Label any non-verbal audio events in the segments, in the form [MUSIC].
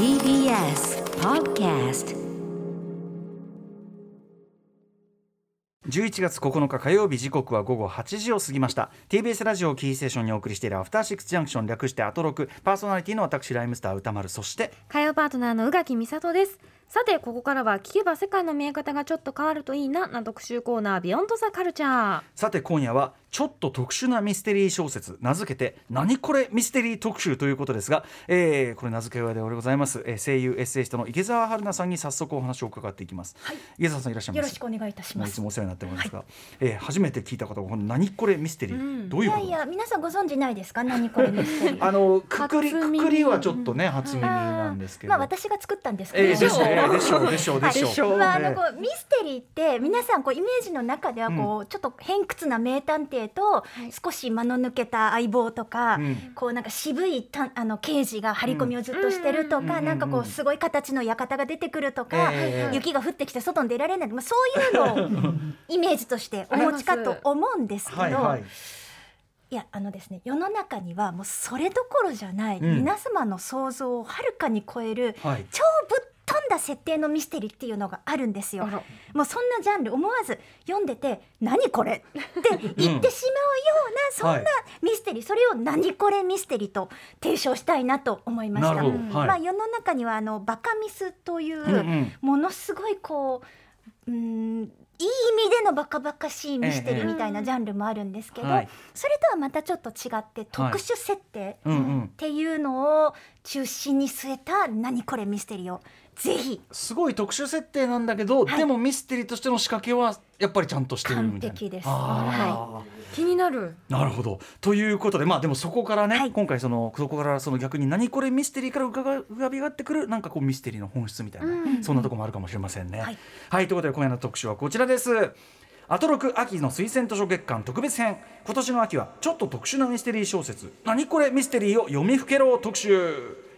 TBS Podcast 11月9日火曜日時刻は午後8時を過ぎました。TBS ラジオをキーステーションにお送りしているアフターシックスジャンクション略してアトロク。パーソナリティの私ライムスター歌丸。そして火曜パートナーの宇垣美里ですさてここからは聞けば世界の見え方がちょっと変わるといいなな特集コーナービヨンドザカルチャーさて今夜はちょっと特殊なミステリー小説名付けて何これミステリー特集ということですが、えー、これ名付け親でおございます、えー、声優エッセイストの池澤春菜さんに早速お話を伺っていきます、池澤さんいらっしゃいます？よろしくお願いいたします。いつもお世話になっておりますが、えー初めて聞いた方は何これミステリー、どういこと？いうやいや皆さんご存知ないですか？何これミステリー。[LAUGHS] あのくくりくくりはちょっとね初耳なんですけど、まあ私が作ったんですけど、えー、でしょでしょうでしょうでしょう、まあ、あのねこうミステリーって皆さんこうイメージの中ではこう、ちょっと偏屈な名探偵と少し間の抜けた相棒とか、うん。こうなんか渋いたあの刑事が張り込みをずっとしてるとか、うん。なんかこうすごい形の館が出てくるとか、ええ雪が降ってきて外に出られない、まあ、そういうのを [LAUGHS] イメージとしてお持ちかと思うんですけど。はいやあのですね世の中にはもうそれどころじゃない、うん。皆様の想像をはるかに超えるはい。超ぶっ飛んだ設定のミステリーっていうのがあるんですよ。もうそんなジャンル思わず読んでて「何これ?」って言ってしまうような、そん。はいなミステリー。それを「何これミステリー」と提唱したいなと思いました。まあ、世の中にはあのバカミスという、ものすごいこううーんいい意味でのバカバカしいミステリーみたいなジャンルもあるんですけど、はい。それとはまたちょっと違って特殊設定っていうのを中心に据えた「何これミステリー」をぜひ。すごい特殊設定なんだけど、はい。でもミステリーとしての仕掛けはやっぱりちゃんとしてるみたいな。完璧です。あ気になる。ーなるほど。ということでまあでもそこからね、はい。今回そのそこからその逆に何これミステリーから浮かが浮かび上がってくるなんかこうミステリーの本質みたいな、うん。そんなところもあるかもしれませんね。はい、はい、ということで今夜の特集はこちらです。アトロク秋の推薦図書月間特別編。今年の秋はちょっと特殊なミステリー小説「何これミステリー」を読みふけろ特集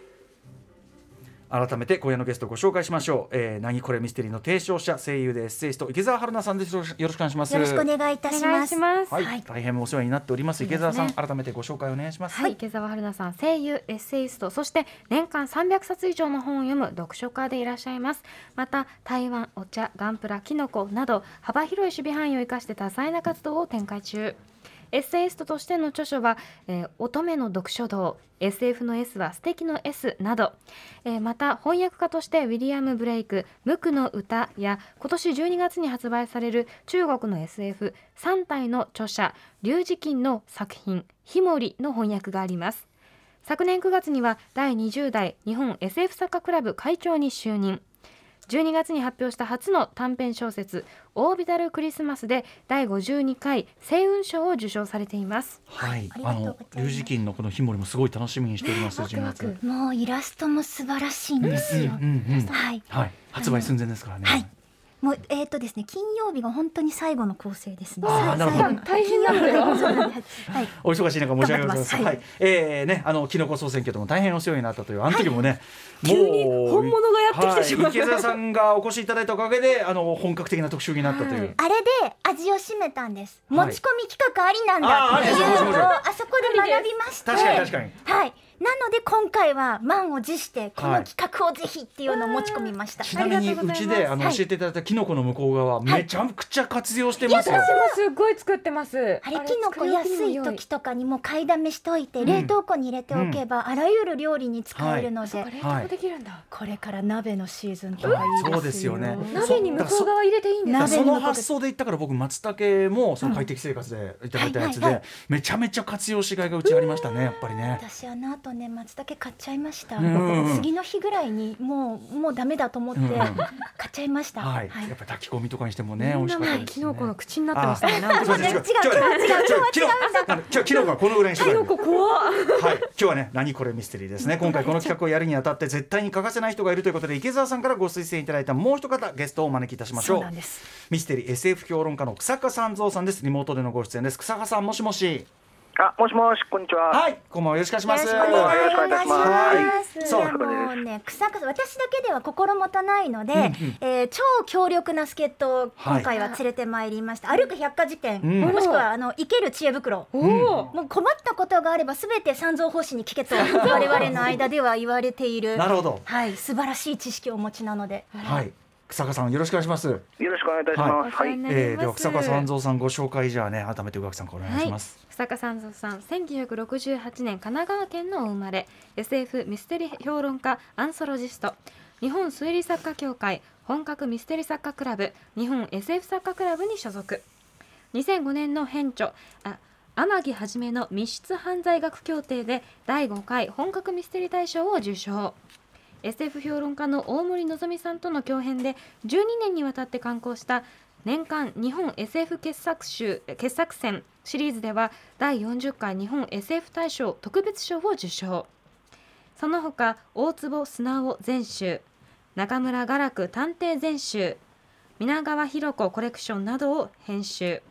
改めて今夜のゲストをご紹介しましょう、えー、何これミステリーの提唱者声優でエッセイスト池澤春菜さんです。よろしくお願いします。よろしくお願いいたします。はい、はい。大変お世話になっております。池澤さん、ね改めてご紹介お願いします。はい、池澤春菜さん声優エッセイストそして年間300冊以上の本を読む読書家でいらっしゃいます。また台湾お茶ガンプラキノコなど幅広い守備範囲を生かして多彩な活動を展開中エッセイストとしての著書は、えー乙女の読書道 SF の S は素敵の S など、えーまた翻訳家としてウィリアム・ブレイク「無垢の歌」や今年12月に発売される中国の SF3 体の著者劉慈欣の作品「ひもり」の翻訳があります。昨年9月には第20代日本 SF 作家クラブ会長に就任。12月に発表した初の短編小説「オービタル・クリスマス」で第52回星雲賞を受賞されています。はい。ありがとうございます。あの龍磁金のこのひもりもすごい楽しみにしております12月ワクもうイラストも素晴らしいんですよ。はい。発売寸前ですからね。はい。もうえっ、とですね金曜日が本当に最後の構成ですね。あーなるほど大変なんだよはい。お忙しい中申し訳ございません。はい、えーね、あのキノコ総選挙でも大変お世話になったという、あの時もね。急に本物がやってきてしまうはい池澤さんがお越しいただいたおかげで、あの本格的な特集になったという。はいあれで味を占めたんです。はい持ち込み企画ありなんだっていうのをあそこで学びまして。確かに確かにはい。なので今回は満を持してこはいの企画をぜひっていうのを持ち込みました。ちなみにうちであのはい。教えていただいたキノコの向こう側、めちゃくちゃ活用してます。よ。もすっごい作ってます。あれキノコ安い時とかにも買いだめしといてん。冷凍庫に入れておけばあらゆる料理に使えるので、冷凍できるんだ、これから鍋のシーズンとかいいですよ。そうですよね。鍋に向こう側入れていいんですその発想で言ったから僕松茸もその快適生活でいただいたやつでめちゃめちゃ活用しがいがうちありましたねやっぱりね。私あの後ね松茸買っちゃいました、うん。次の日ぐらいにもうもうダメだと思ってうん。買っちゃいました、はい、やっぱり炊き込みとかにしてもね美味しかったです、ね。キノコの口になってましたねなんか違う違う違う違う違う違う。キノコはこのぐらいにして。キノコ怖っはい、今日はね、何これミステリーですね。今回この企画をやるにあたって絶対に欠かせない人がいるということで、池澤さんからご推薦いただいたもう一方ゲストをお招きいたしましょう。そうなん。です。ミステリー SF 評論家の草加三蔵さんです。リモートでのご出演です。草加さん、もしもし。あ、もしもし、こんにちは。はいこんばんはよろしくお願いしますよろしくお願いいたします。はいもうね、草加私だけでは心もたないので、うんうんえー超強力な助っ人を今回は連れてまいりました。歩く百科事典、うんもしくはあの生ける知恵袋。おお、もう困ったことがあればすべて三蔵法師に聞けと我々の間では言われている。なるほどはい、素晴らしい知識をお持ちなので。はい草加さんよろしくお願いします。よろしくお願いいたします。はい。えー、では草加三蔵さんご紹介じゃあね改めて宇垣さんからお願いします、草加三蔵さん。1968年神奈川県のお生まれ。SF ミステリー評論家アンソロジスト。日本推理作家協会本格ミステリ作家クラブ。日本 SF 作家クラブに所属。2005年の編著あ天城はじめの密室犯罪学協定で第5回本格ミステリ大賞を受賞 SF 評論家の大森のぞみさんとの共編で12年にわたって刊行した年間日本 SF 傑作集傑作選シリーズでは第40回日本 SF 大賞特別賞を受賞。その他大坪砂尾全集中村雅楽探偵全集皆川博子コレクションなどを編集。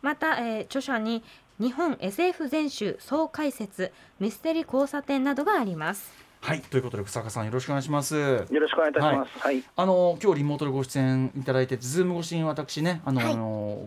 また、えー著者に日本 SF 全集総解説ミステリ交差点などがあります。はいということで草加さんよろしくお願いしますよろしくお願いいたします。はい。あの今日リモートでご出演いただいてズーム越しに私ねあの、はい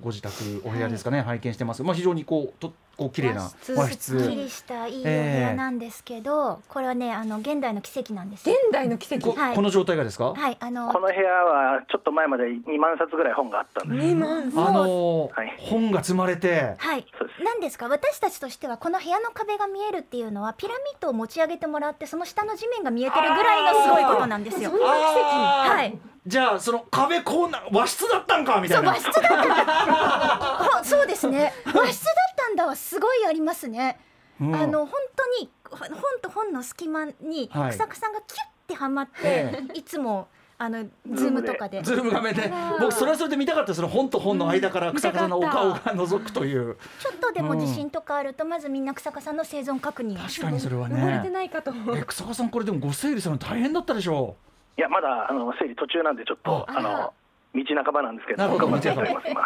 ご自宅お部屋ですかね、拝見してますまあ非常にこうとこう綺麗な和室すっきりしたいいお部屋なんですけど、これはねあの現代の奇跡なんですよ。現代の奇跡？こ,、はい。この状態がですか、はいあのこの部屋はちょっと前まで2万冊ぐらい本があったんです。万？あのはい。本が積まれて。はい。そうです。なんですか？私たちとしてはこの部屋の壁が見えるっていうのはピラミッドを持ち上げてもらってその下の地面が見えてるぐらいのすごいことなんですよ。あー。はい。じゃあその壁こうな和室だったんかみたいな。和室だった。そうですね。[LAUGHS] 和室だったんだはすごいありますね。うん。あの本当にほ本と本の隙間にはい。草加さんがキュッてはまって、えい、つもあのズームとかで。ズーム画面で僕それはそれで見たかったその本と本の間から草加さんのお顔が覗くという。ちょっとでも地震とかあるとまずみんな草加さんの生存確認。を確かにそれは登れてねないかとえ草加さんこれでもご整理するの大変だったでしょいや、まだあの整理途中なんで、ちょっとあ。あの道半ばなんですけど、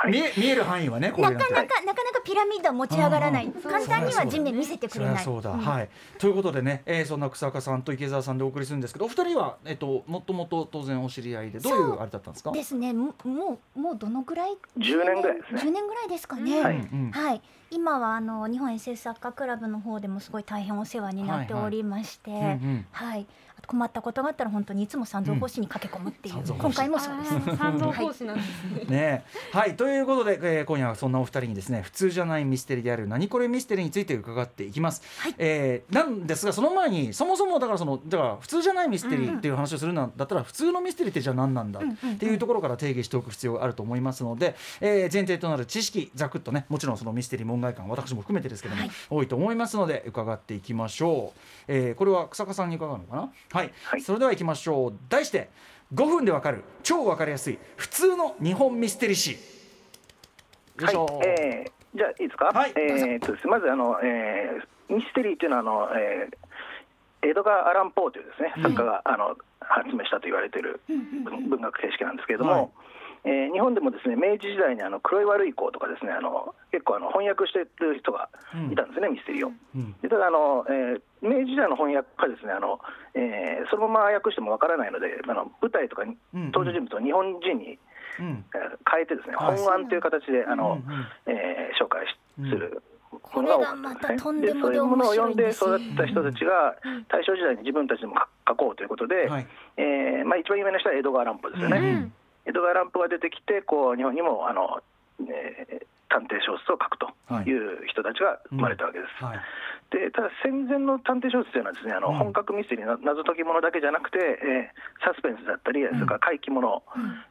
見え見える範囲はねこういうのって。なかなかなかなかピラミッドは持ち上がらない。うん簡単には地面見せてくそれない。そうだ、うん。はい。ということでね、えー、そんな草加さんと池澤さんでお送りするんですけどお二人はえっ、ともともと当然お知り合いでどういうあれだったんですか？ですね。ももうもうどのぐらい10年ぐらいですね。10年ぐらいですかね、はい。うんはい、今はあの日本 SS 作家クラブの方でもすごい大変お世話になっておりまして、はいうんうん。あと困ったことがあったら本当にいつも三蔵法師に駆け込むっていう、うん。今回もそうです。三蔵法師なんですね。ね。はいということで、えー今夜はそんなお二人にですね普通じゃないミステリーである何これミステリーについて伺っていきます、はい。えーなんですがその前にそもそもだからそのだから普通じゃないミステリーっていう話をするんだったら、普通のミステリーってじゃあ何なんだ？っていうところから定義しておく必要があると思いますので、えー前提となる知識ざくっとねもちろんそのミステリー門外観私も含めてですけども、はい。多いと思いますので伺っていきましょう、えーこれは草加さんに伺うのかな？はい、はい。それでは行きましょう。題して5分でわかる。超わかりやすい。普通の日本ミステリー史。よい。はいしょ、えーじゃあいいですか？はい。えーっとですねまずあの、えーミステリーっていうのはあの、えー江戸川アラン・ポーというですね作家が、あの発明したと言われている文文学形式なんですけれども、はいえー日本でもですね明治時代にあの黒い悪い子とかですねあの結構あの翻訳してる人がいたんですね、ミステリーを。うん。でただあの、えー明治時代の翻訳家ですねあの、えーそのまま訳してもわからないのであの舞台とかにうん登場人物を日本人に、うん。えー変えてですね、はい。本案という形であの、うんうんえー紹介しうん。する。これがまたとんでもでそういうものを読んで育った人たちが大正時代に自分たちでも書こうということで、はい。えーまあ、一番有名な人は江戸川乱歩ですよね、うん江戸川乱歩が出てきてこう日本にもあの、えー探偵小説を書くとい。う人たちが生まれたわけです。はい。でただ戦前の探偵小説というのはですねあの、うん。本格ミステリーな謎解きものだけじゃなくて、えーサスペンスだったり、それから怪奇もの、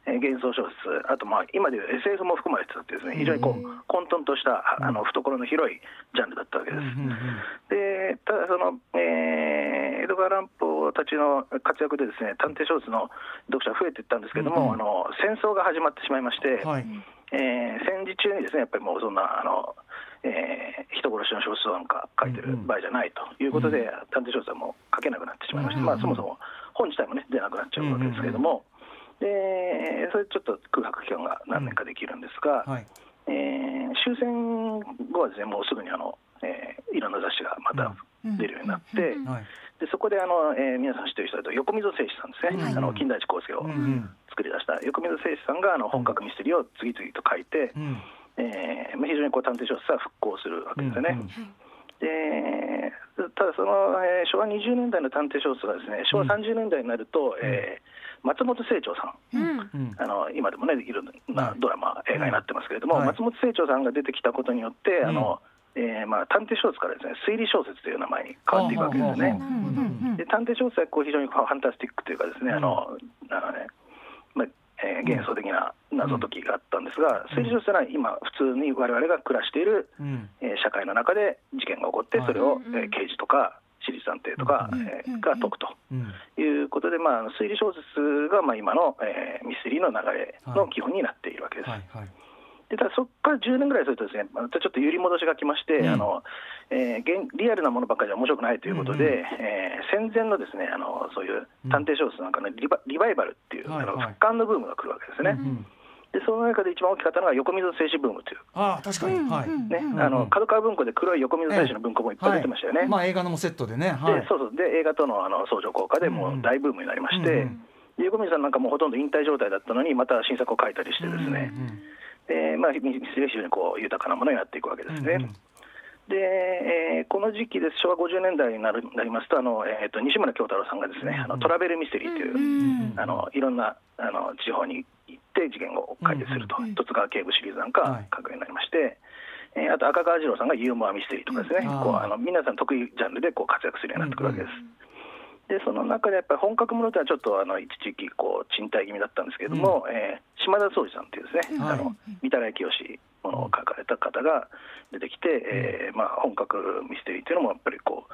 えー幻想小説あとまあ今でいう SF も含まれてたっていうですね非常にこう混沌としたあの懐の広いジャンルだったわけです。うんうんでただその、えー江戸川乱歩たちの活躍でですね探偵小説の読者が増えていったんですけども、うんうん。あの戦争が始まってしまいまして、はいえー戦時中にですねやっぱりもうそんなあの、えー人殺しの小説なんか書いてる場合じゃないということで、探偵小説はもう書けなくなってしまいまして、うんまあ、そもそも本自体もね出なくなっちゃうわけですけれども、でそれちょっと空白期間が何年かできるんですが、はい。えー終戦後はですねもうすぐにあの、えーいろんな雑誌がまた出るようになって、はいでそこであの、えー皆さん知ってる人だと横溝正史さんですね、はい。あの金田一耕助をした横溝正史さんがあの本格ミステリーを次々と書いて、うん。えーまあ非常にこう探偵小説は復興するわけですよね。うんでただその、えー昭和20年代の探偵小説がですね昭和30年代になると、えー松本清張さん。うん。うん。あの今でもねいろんなドラマ、映画になってますけれども、はい。松本清張さんが出てきたことによって、あのえーまあ、探偵小説からですね推理小説という名前に変わっていくわけですよね。で探偵小説はこう非常にファンタスティックというかですね、あのあのねまあえー幻想的な謎解きがあったんですが、推理小説は今普通に我々が暮らしている、うん。えー社会の中で事件が起こってそれを、えー刑事とか私立探偵とか、えーが解くと。うん。いうことで、まあ、推理小説がまあ今の、えーミステリーの流れの基本になっているわけです。はいはいでただそこから10年ぐらいするとですねまたちょっと揺り戻しが来まして、うん。あのえー現リアルなものばっかりじゃ面白くないということで、うんうん。えー戦前のですねあのそういう探偵小説なんかのリバリバイバルっていう、あのはい。はい復刊のブームが来るわけですね。うんでその中で一番大きかったのが横溝静止ブームという。ああ確かに。はい。ねうんあの角川文庫で黒い横溝静止の文庫もいっぱい出てましたよね。はいまあ映画のもセットでねはい。でそうそう。で映画とのあの相乗効果でもう大ブームになりまして、うんで横溝さんなんかもうほとんど引退状態だったのにまた新作を書いたりしてですね、でまあ、ミステリー非常にこう豊かなものになっていくわけですね。うんうん。で、えーこの時期です。昭和50年代になるなりますとあの、えー、と西村京太郎さんがですね、あのトラベルミステリーという、あのいろんなあの地方に行って事件を解決すると、十津川警部シリーズなんかはい。書くようになりまして、えーあと赤川次郎さんがユーモアミステリーとかですね、うんこうあの皆さん得意ジャンルでこう活躍するようになってくるわけです。でその中でやっぱり本格ものというのはちょっとあの一時期こう賃貸気味だったんですけれども、えー島田総司さんっていうですね、はい。あの三田清ものを書かれた方が出てきて、えーまあ、本格ミステリーというのもやっぱりこう、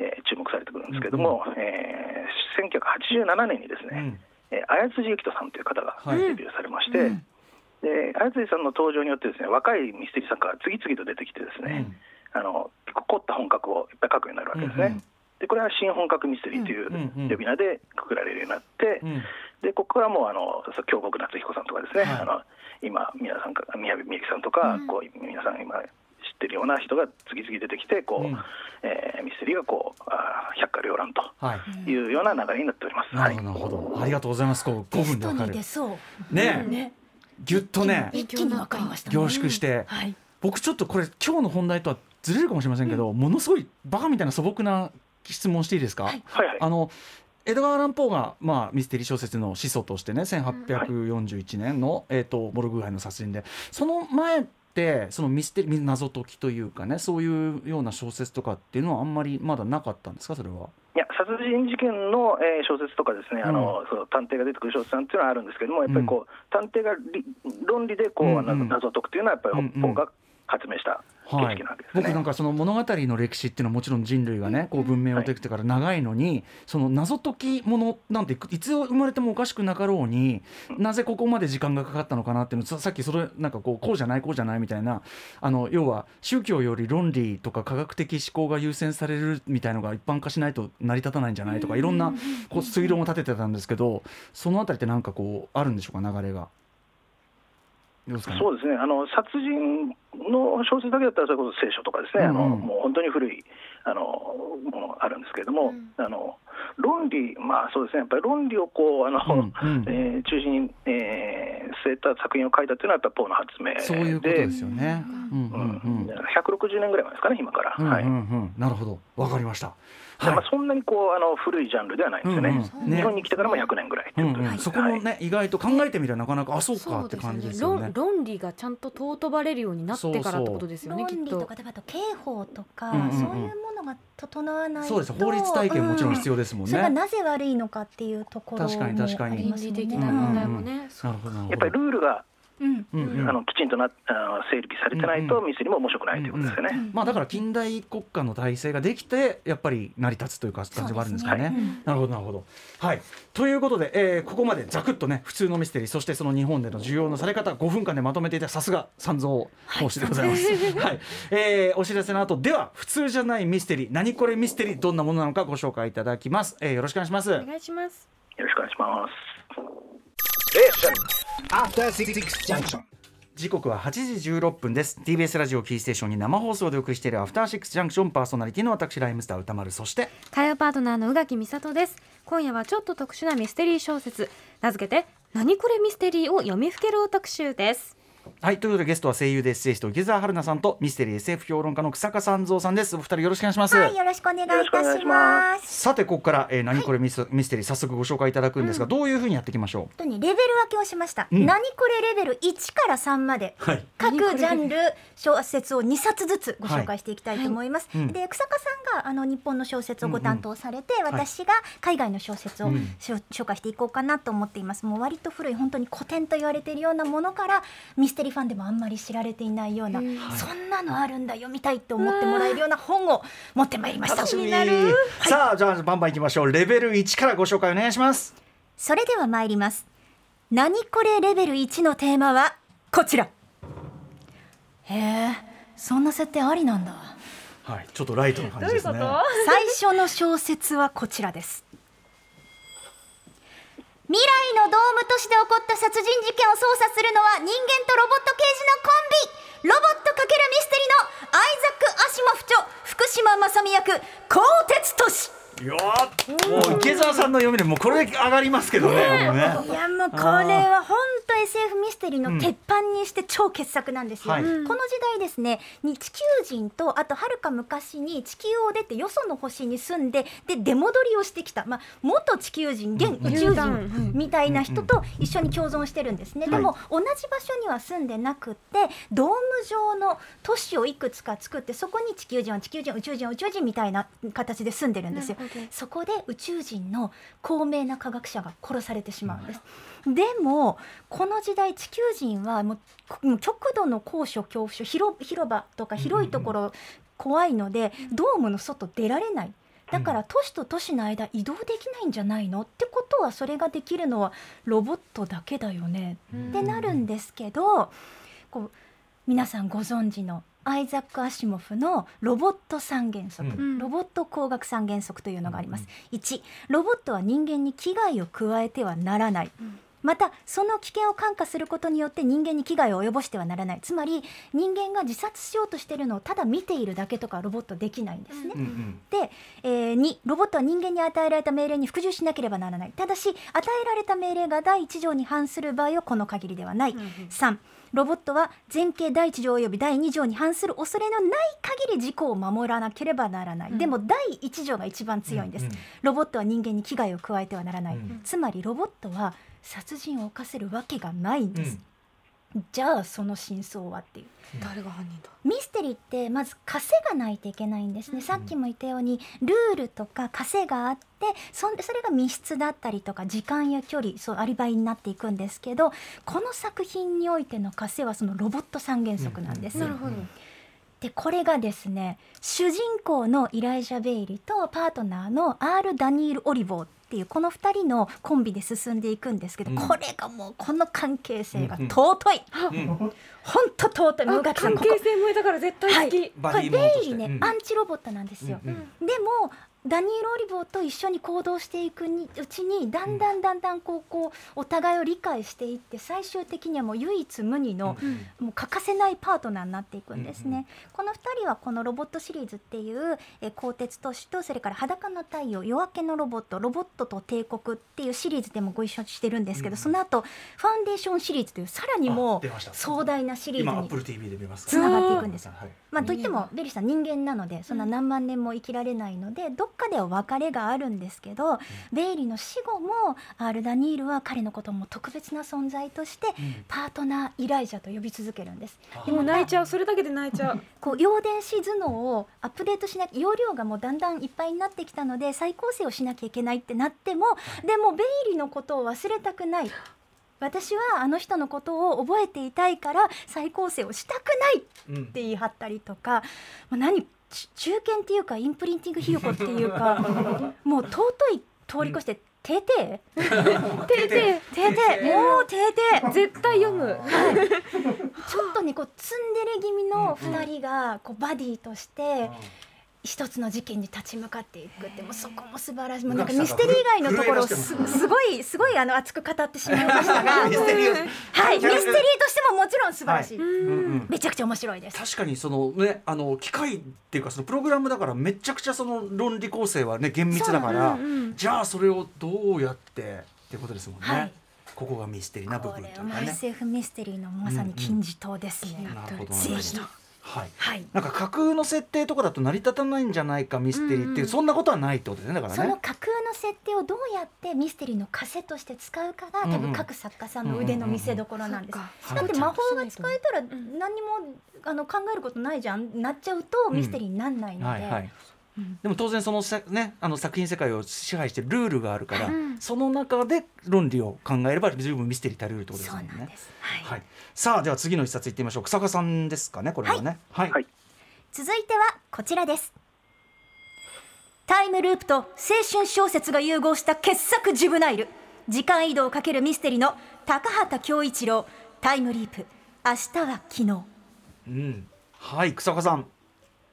えー注目されてくるんですけれども、えー1987年にですね、えー綾辻ゆきとさんという方がはい。デビューされまして、で綾辻さんの登場によってですね若いミステリー作家が次々と出てきてですね、あの結構凝った本格をいっぱい書くようになるわけですね。うんうんでこれは新本格ミステリーといううんうん呼び名でくくられるようになって、うん。でここからもうあの京極夏彦さんとかですね、はい。あの今皆さんか宮部みゆきさんとか、こう皆さん今知ってるような人が次々出てきてこう、うん。えーミステリーがこうあー百花繚乱とはい。いうような流れになっております。なるほどなるほど。ありがとうございます。こう5分でわかる。ね。ねぎゅっとね。一気にわかりました凝縮して。はい。僕ちょっとこれ今日の本題とはずれるかもしれませんけど、ものすごいバカみたいな素朴な質問していいですか、はい。はいあの江戸川乱歩が、まあ、ミステリー小説の始祖としてね1841年の、えー、とモルグ街の殺人でその前ってそのミステリー謎解きというかねそういうような小説とかっていうのはあんまりまだなかったんですか？それは。いや殺人事件の、えー小説とかですね、あのそう探偵が出てくる小説なんていうのはあるんですけども、やっぱりこう、探偵がり論理でこう、うんうん。謎を解くというのは、やっぱり北方が発明した形はい。僕なんかその物語の歴史っていうのはもちろん人類がねこう文明をできてから長いのにその謎解きものなんていつ生まれてもおかしくなかろうになぜここまで時間がかかったのかなっていうのささっきそれなんかこうこうじゃないこうじゃないみたいなあの要は宗教より論理とか科学的思考が優先されるみたいのが一般化しないと成り立たないんじゃないとかいろんなこう推論を立ててたんですけどそのあたりってなんかこうあるんでしょうか流れが。ね？そうですね。あの殺人の小説だけだったらそれこそ聖書とかですね、あのうん。うんもう本当に古いあのものあるんですけれども、あの論理まあそうですね。やっぱり論理をこうあの、うんうん。[LAUGHS] えー中心に、えー据えた作品を書いたっていうのはやっぱりポーの発明でそういうことで。すよね。うんうんうん。160年ぐらい前ですかね今から、うんうんうはい。ん、なるほど、わかりました。でまあ、そんなにこうあの古いジャンルではないんですよね,、うんうん。ね。日本に来てからも100年ぐらいとういうんことです、うん、そこもね、意外と考えてみればなかなかあそうかって感じですよね。論。論理がちゃんと尊ばれるようになってからってことですよねきっと。論理とか。例えば刑法とか、うんうんうん。そういうものが整わないとそうです。法律体系もちろん必要ですもんね。それがなぜ悪いのかっていうところも確かに確かに。ありますよね倫理的な問題もね。なるほどなるほど。やっぱりルールが、うんうんうんあのきちんとなあの整理されてないとミステリーも面白くないということですよね。まあだから近代国家の体制ができてやっぱり成り立つというか感じはあるんですかね。ねなるほどなるほど。はい。ということで、えーここまでざくっとね普通のミステリーそしてその日本での需要のされ方5分間でまとめていたさすが三蔵講師でございます。[LAUGHS] はい。えーお知らせの後では普通じゃないミステリー何これミステリーどんなものなのかご紹介いただきます。えーよろしくお願いします。お願いします。よろしくお願いします。After Six Junction. 時刻は8時16分です。TBS ラジオキーステーションに生放送でお送りしているアフターシックスジャンクションパーソナリティの私ライムスター歌丸。そして火曜パートナーの宇垣美里です。今夜はちょっと特殊なミステリー小説。名付けて何これミステリーを読みふけろう特集ですはいということでゲストは声優でエッセイスト池澤春菜さんとミステリー SF 評論家の草加三蔵さんです。お二人よろしくお願いします、はい、よろしくお願いいたします。さてここから、えー、何これミス,、ミステリー早速ご紹介いただくんですが、どういうふうにやっていきましょ本当にレベル分けをしました。うん。何これレベル？1から3まで。うはい。各ジャンル小説を2冊ずつご紹介していきたいと思います。はい。うん。で草加さんがあの日本の小説をご担当されて、ん私が海外の小説を、紹介していこうかなと思っています。もう割と古い本当に古典と言われているようなものからミステリーファンでもあんまり知られていないような、そんなのあるんだ読みたいと思ってもらえるような本を持ってまいりました。楽しみさあじゃあバンバンいきましょうレベル1からご紹介お願いしますそれでは参ります。何これレベル1のテーマはこちら。へえ、そんな設定ありなんだ。はいちょっとライトな感じですね [LAUGHS] 最初の小説はこちらです。未来のドーム都市で起こった殺人事件を捜査するのは人間とロボット刑事のコンビ。ロボット×ミステリのアイザック・アシモフ著福島正美役鋼鉄都市。よーもう池澤さんの読みでもうこれ上がりますけどねもうね。いやもうこれは本当 SF ミステリーの鉄板にして超傑作なんですよ、はい。この時代ですねに地球人とあとはるか昔に地球を出てよその星に住んでで出戻りをしてきた、まあ、元地球人現宇宙人みたいな人と一緒に共存してるんですね、でも同じ場所には住んでなくってドーム状の都市をいくつか作ってそこに地球人は地球人宇宙人は宇宙人みたいな形で住んでるんですよそこで宇宙人の高名な科学者が殺されてしまうんです。でもこの時代地球人はもう極度の高所恐怖症広広場とか広いところ怖いのでドームの外出られない。だから都市と都市の間移動できないんじゃないのってことはそれができるのはロボットだけだよねってなるんですけどこう皆さんご存知のアイザック・アシモフのロボット三原則、うん。ロボット工学三原則というのがあります、1ロボットは人間に危害を加えてはならない、またその危険を感化することによって人間に危害を及ぼしてはならない。つまり人間が自殺しようとしているのをただ見ているだけとかロボットできないんですね、うんうんで、えー、2ロボットは人間に与えられた命令に服従しなければならない。ただし与えられた命令が第1条に反する場合はこの限りではない、3ロボットは前景第1条及び第2条に反する恐れのない限り事故を守らなければならない、でも第1条が一番強いんです、うんうん。ロボットは人間に危害を加えてはならない、うん。つまりロボットは殺人を犯せるわけがないんです、じゃあその真相はっていう。誰が犯人だ？ミステリーってまず稼がないといけないんですね、さっきも言ったようにルールとか稼があってそんそれが密室だったりとか時間や距離そうアリバイになっていくんですけどこの作品においての稼はそのロボット三原則なんですよ。なるほどでこれがですね主人公のイライジャ・ベイリとパートナーのアール・ダニール・オリボーっていうこの2人のコンビで進んでいくんですけど、うん。これがもうこの関係性がうん。うん。尊い、うん。ほんと尊い。あ無垣さん関係性萌えだから絶対好き、バこれベイリーね、うん。アンチロボットなんですよ、うん。うん。でもダニール・オリボーと一緒に行動していくにうちにだんだんだんだんこうこうお互いを理解していって最終的にはもう唯一無二の、もう欠かせないパートナーになっていくんですね、この2人はこのロボットシリーズっていうえー鋼鉄都市とそれから裸の太陽夜明けのロボットロボットと帝国っていうシリーズでもご一緒してるんですけど、うん。その後ファンデーションシリーズというさらにも壮大なシリーズにつながっていくんです。はい。まあ、といってもベイリーさん人間なのでそんな何万年も生きられないのでどっかでは別れがあるんですけどベイリーの死後も R・ダニールは彼のことも特別な存在としてうん。パートナーイライジャと呼び続けるんです。でも泣いちゃう。それだけで泣いちゃう。こう陽電子頭脳をアップデートしなきゃ容量がもうだんだんいっぱいになってきたので再構成をしなきゃいけないってなってもでもベイリーのことを忘れたくない。私はあの人のことを覚えていたいから再構成をしたくないうんって言い張ったりとか、もう何ち中堅っていうかインプリンティングひよこっていうか [LAUGHS] もう尊い通り越して「てーて。ー [LAUGHS]」て。ーて。てーて。ーもうてーて。絶対読む。[LAUGHS] ちょっとねこうツンデレ気味の2人がこうバディとして一つの事件に立ち向かっていくってもうそこも素晴らしい。もうなんかミステリー以外のところをすすごいすごいあの熱く語ってしまいましたが。はい。ミステリーとろん素晴らしい、うんうん。めちゃくちゃ面白いです。確かにそのねあの機械っていうかそのプログラムだからめちゃくちゃその論理構成はね厳密だから、じゃあそれをどうやってっていうことですもんね、はい。ここがミステリーな部こ分というれはもうかね SF ミステリーのまさに金字塔ですね、なるほどぜひはい。はい。なんか架空の設定とかだと成り立たないんじゃないかミステリーっていう、そんなことはないってことですねだからそのね架空の設定をどうやってミステリーの枷として使うかが多分各作家さんの腕の見せ所なんです。うんうんうんだって魔法が使えたら何にもあの考えることないじゃん。なっちゃうとミステリーにならないので、はいはいでも当然そのさ、ね、あの作品世界を支配してるルールがあるから、その中で論理を考えれば十分ミステリー足りるってことですそもね。うんなん。はいはい、さあでは次の一冊いってみましょう。草加さんですかねこれはね。はい、はい。続いてはこちらです。タイムループと青春小説が融合した傑作ジュブナイル。時間移動をかけるミステリーの高畑恭一郎。タイムリープ明日は昨日。うん、はい草加さん。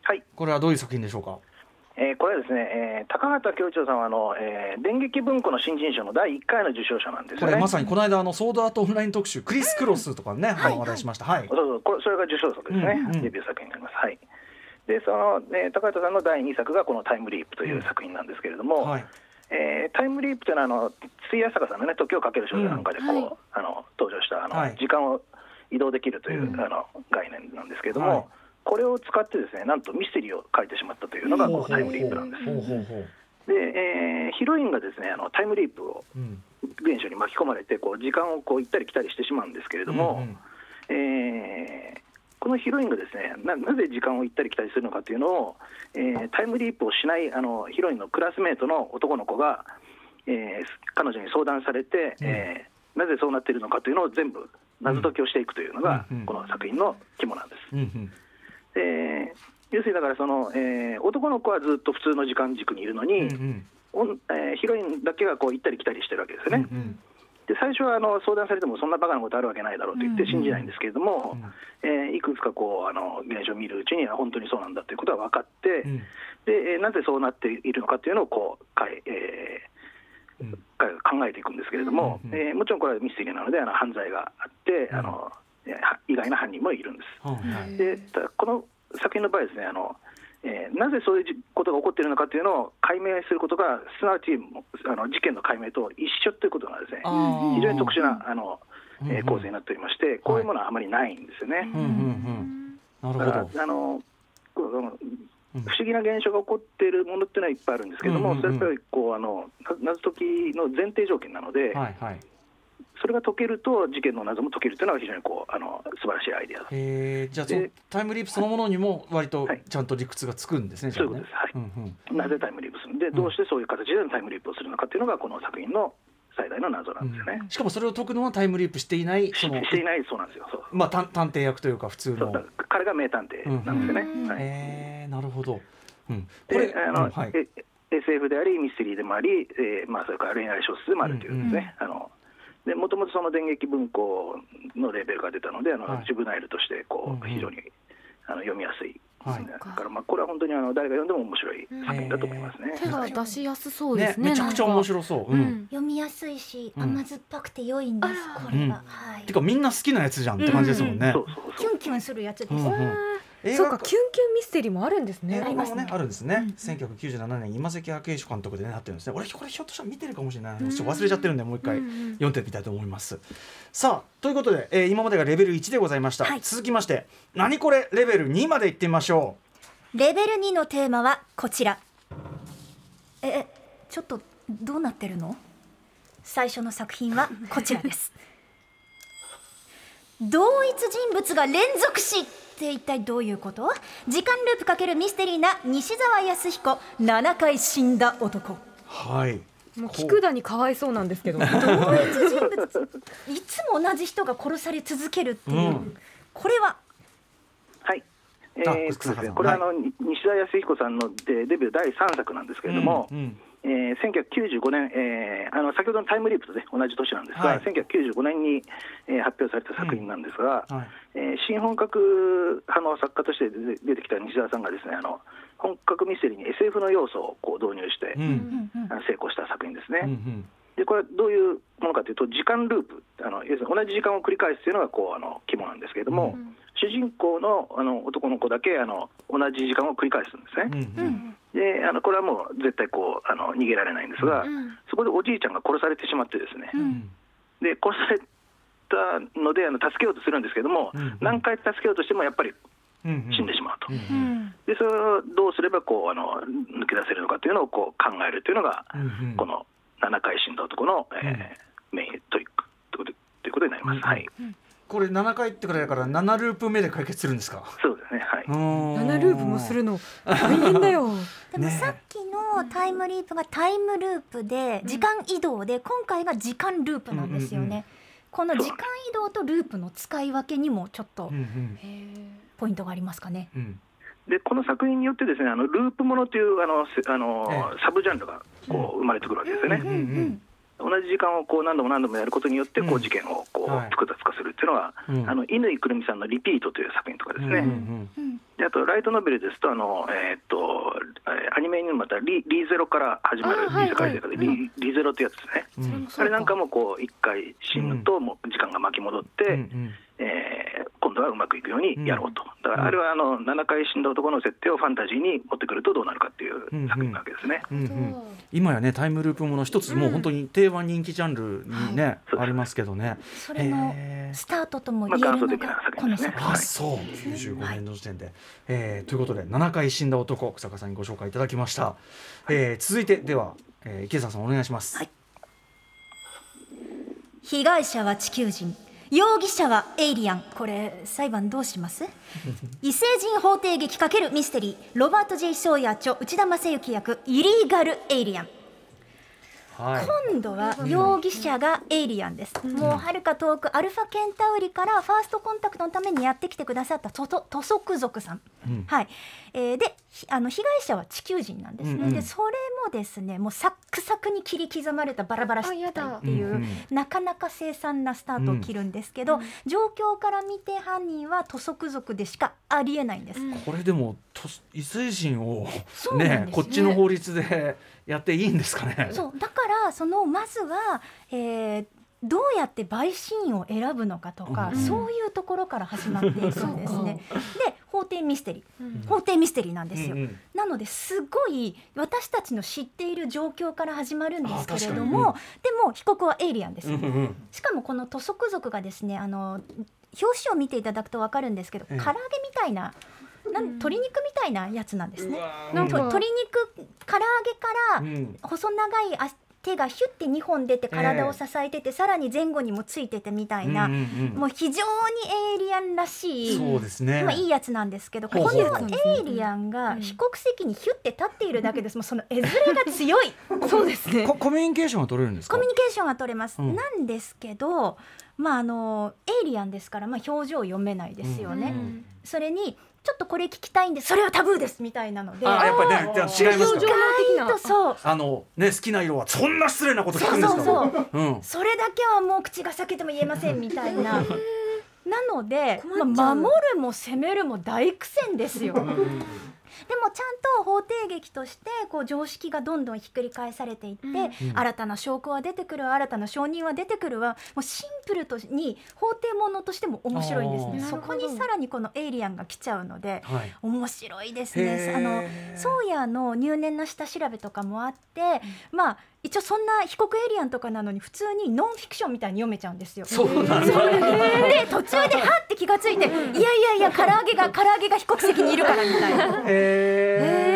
はい。これはどういう作品でしょうか？えーこれはですね、えー高畑恭一郎さんはあの、えー電撃文庫の新人賞の第1回の受賞者なんですよね。これまさにこの間あのソードアートオンライン特集クリス・クロスとかね、あの話題しました。はい、そうそうこれそれが受賞作ですね、うんうん。デビュー作品になります。はい。でその、えー高畑さんの第2作がこの「タイムリープ」という作品なんですけれども、はい。えータイムリープというのはあの水谷坂さんのね「時をかける少女」なんかでこう、うんはい。あの登場したあの、はい。時間を移動できるという、うん。あの概念なんですけれども、はいこれを使ってですねなんとミステリーを書いてしまったというのがこのタイムリープなんです。で、えーヒロインがですねあのタイムリープをうん。現象に巻き込まれてこう時間をこう行ったり来たりしてしまうんですけれども、うんうん。えーこのヒロインがですねななぜ時間を行ったり来たりするのかというのを、えータイムリープをしないあのヒロインのクラスメートの男の子が、えー彼女に相談されて、えーなぜそうなっているのかというのを全部謎解きをしていくというのが、うんうん。この作品の肝なんです。うんうんで要するにだからその、えー男の子はずっと普通の時間軸にいるのに、うんうん。えーヒロインだけがこう行ったり来たりしてるわけですよね。うんで最初はあの相談されてもそんなバカなことあるわけないだろうと言って信じないんですけれども、えーいくつかこうあの現象を見るうちには本当にそうなんだということが分かって、うん。でえーなぜそうなっているのかというのをこうかい、えーうん。か考えていくんですけれども、うんえーもちろんこれはミステリーなのであの犯罪があって、あのえーは意外な犯人もいるんです。でただこの作品の場合ですねあの、えーなぜそういうじことが起こっているのかというのを解明することがすなわちあの事件の解明と一緒ということなんですね。非常に特殊なあの、えー構成になっておりましてこういうものはあまりないんですよね。だほど。からあの不思議な現象が起こっているものっていうのはいっぱいあるんですけども、うんうんうん。それはやっぱりこうあのな謎解きの前提条件なので、はいはいそれが解けると事件の謎も解けるというのは非常にこうあの素晴らしいアイデアだ。えー、じゃあタイムリープそのものにも割とはい。ちゃんと理屈がつくんですね、じゃあね。そういうことです。はい。うんうん。なぜタイムリープするんで、どうしてそういう形でのタイムリープをするのかというのが、この作品の最大の謎なんですよね。しかもそれを解くのはタイムリープしていないしそのしていないそうなんですよ。まあ探探偵役というか普通の。彼が名探偵なんですよね。はい。えー、なるほど、うん、これであの、うんはい。え SF であり、ミステリーでもあり、えーまあ、それから恋愛小説でもあるというですね、あのでもともとその電撃文庫のレベルが出たので、あのはい。ジュブナイルとしてこう、非常にあの読みやすい、はい。だからまあこれは本当にあの誰が読んでも面白い作品だと思いますね。手がはい出しやすそうですね。めちゃくちゃ面白そう、うん。うん。読みやすいし、うん。甘酸っぱくて良いんですこれは、うんはい。てかみんな好きなやつじゃんって感じですもんね、そうそうそう。キュンキュンするやつです、うんうん。映画そうかキュンキュンミステリーもあるんですね。映画もありますね。ねあるんですね、1997年今関明義監督でねなってるんですね。俺これひょっとしたら見てるかもしれない。ちょっと忘れちゃってるんでもう一回うんうん読んでみたいと思います。さあということで、えー今までがレベル1でございました、はい。続きまして何これレベル2までいってみましょレベル2のテーマはこちら。ええちょっとどうなってるの？最初の作品はこちらです。[LAUGHS] 同一人物が連続死って一体どういうこと？時間ループかけるミステリーな西澤康彦。7回死んだ男。うはい。もう菊田にかわいそうなんですけど。[LAUGHS] 同一人物？[LAUGHS] いつも同じ人が殺され続けるっていう、うん。これは？はい。えあーこれはあの、は西田康彦さんのデデビュー第3作なんですけれども、うんうんえー、1995年、えー、あの先ほどのタイムリープと、ね、同じ年なんですが、はい。1995年に、えー発表された作品なんですが、はい。えー新本格派の作家として出て出てきた西澤さんがですねあの本格ミステリーに SF の要素をこう導入して、うん。成功した作品ですね。うんうん。でこれはどういうものかというと時間ループあの要するに同じ時間を繰り返すというのがこうあの肝なんですけれども、主人公のあの男の子だけあの同じ時間を繰り返すんですね。うんうんであのこれはもう絶対こうあの逃げられないんですが、うん。そこでおじいちゃんが殺されてしまってですね、うん。で殺されたのであの助けようとするんですけども、うん何回助けようとしてもやっぱりうん死んでしまうと。うんうんでそれをどうすればこうあの抜け出せるのかというのをこう考えるというのが、うんうんこの7回死んだ男の、えーうん。メイントリックということということになります。うんはい、これ7回ってくらいだから7ループ目で解決するんですか？そうですね。はい。7ループもするの？[LAUGHS] 大変だよねでもさっきのタイムリープがタイムループで時間移動で今回が時間ループなんですようんうんね。この時間移動とループの使い分けにもちょっとうんうんポイントがありますかね？うんでこの作品によってですねあのループものというあのせあの、えサブジャンルがこう生まれてくるわけですよね。うんうん同じ時間をこう何度も何度もやることによってこううん事件をこうはい。複雑化するっていうのは、うん。あの乾くるみさんの「リピート」という作品とかですね、うんうんうん。であとライトノベルですとあの、えーっとえーアニメにもまたリリゼロから始まるあはい。世界で、はい。リリゼロってやつですね。あれなんかもこう一回死ぬともう時間が巻き戻って、うんうんえー今度はうまくいくようにやろうと、だからあれはあの7回死んだ男の設定をファンタジーに持ってくるとどうなるかっていう作品なわけですね。うんうん。今やねタイムループもの一つもう本当に定番人気ジャンルにね、はい。ありますけどね。それのスタートともまあ言えるのが作品ですね。この作品。あそう。95年の時点で、えーということで7回死んだ男草加さんにご紹介いただきました、えー続いてでは、えー池澤さんお願いします、はい。被害者は地球人容疑者はエイリアン。これ裁判どうします？[LAUGHS] 異星人法廷劇×ミステリー。ロバート・ J・ ソーヤ著内田正幸役イリーガル・エイリアン。はい。今度は容疑者がエイリアンです、もうはるか遠くアルファケンタウリからファーストコンタクトのためにやってきてくださったトトトソ族さん、うん。はい、えーでひあの被害者は地球人なんですね、うんうん。でそれもですねもうサックサクに切り刻まれたバラバラ死体っていう、うんうん。なかなか凄惨なスタートを切るんですけど、状況から見て犯人はトソク族でしかありえないんです、これでもと異星人をね。ねこっちの法律でやっていいんですかね。そうだからそのまずは、えーどうやって陪審員を選ぶのかとか、うん。そういうところから始まっていくんですね。で法廷ミステリー、法廷ミステリーなんですよ。うんうん。なのですごい私たちの知っている状況から始まるんですけれどあ確かも、でも被告はエイリアンです。うんうんうん。しかもこの土足族がですねあの表紙を見ていただくと分かるんですけど、ええ。唐揚げみたいななん鶏肉みたいなやつなんですね。鶏肉唐揚げから、うん。細長い足手がヒュッて2本出て体を支えてて、さらに前後にもついててみたいな、うんうんうんもう非常にエイリアンらしい。そうですね。まあいいやつなんですけど、ほうほうこのエイリアンが被告席にヒュッて立っているだけです。もうその絵面が強い。[LAUGHS] そうですねココミュニケーションは取れるんですか？コミュニケーションが取れます。うんなんですけど、まああのエイリアンですから、まあ表情読めないですよね。うんそれにちょっとこれ聞きたいんで、それはタブーですみたいなので。あやっぱりね違いますか意外とそう。あのね好きな色はそんな失礼なこと聞くんですか？そうそうそううん。それだけはもう口が裂けても言えませんみたいな。なので、まあ、守るも攻めるも大苦戦ですよ。でもちゃんと法廷劇としてこう常識がどんどんひっくり返されていって、新たな証拠は出てくる新たな証人は出てくるはもうシンプルとに法廷ものとしても面白いんですね。そこにさらにこのエイリアンが来ちゃうのではい。面白いですへね。ー。あのソーヤの入念な下調べとかもあって、まあ一応そんな被告エイリアンとかなのに普通にノンフィクションみたいに読めちゃうんですよ。そうなんだ。で途中ではって気がついて、いやいやいや唐揚げが唐揚げが被告席にいるからみたいな。へー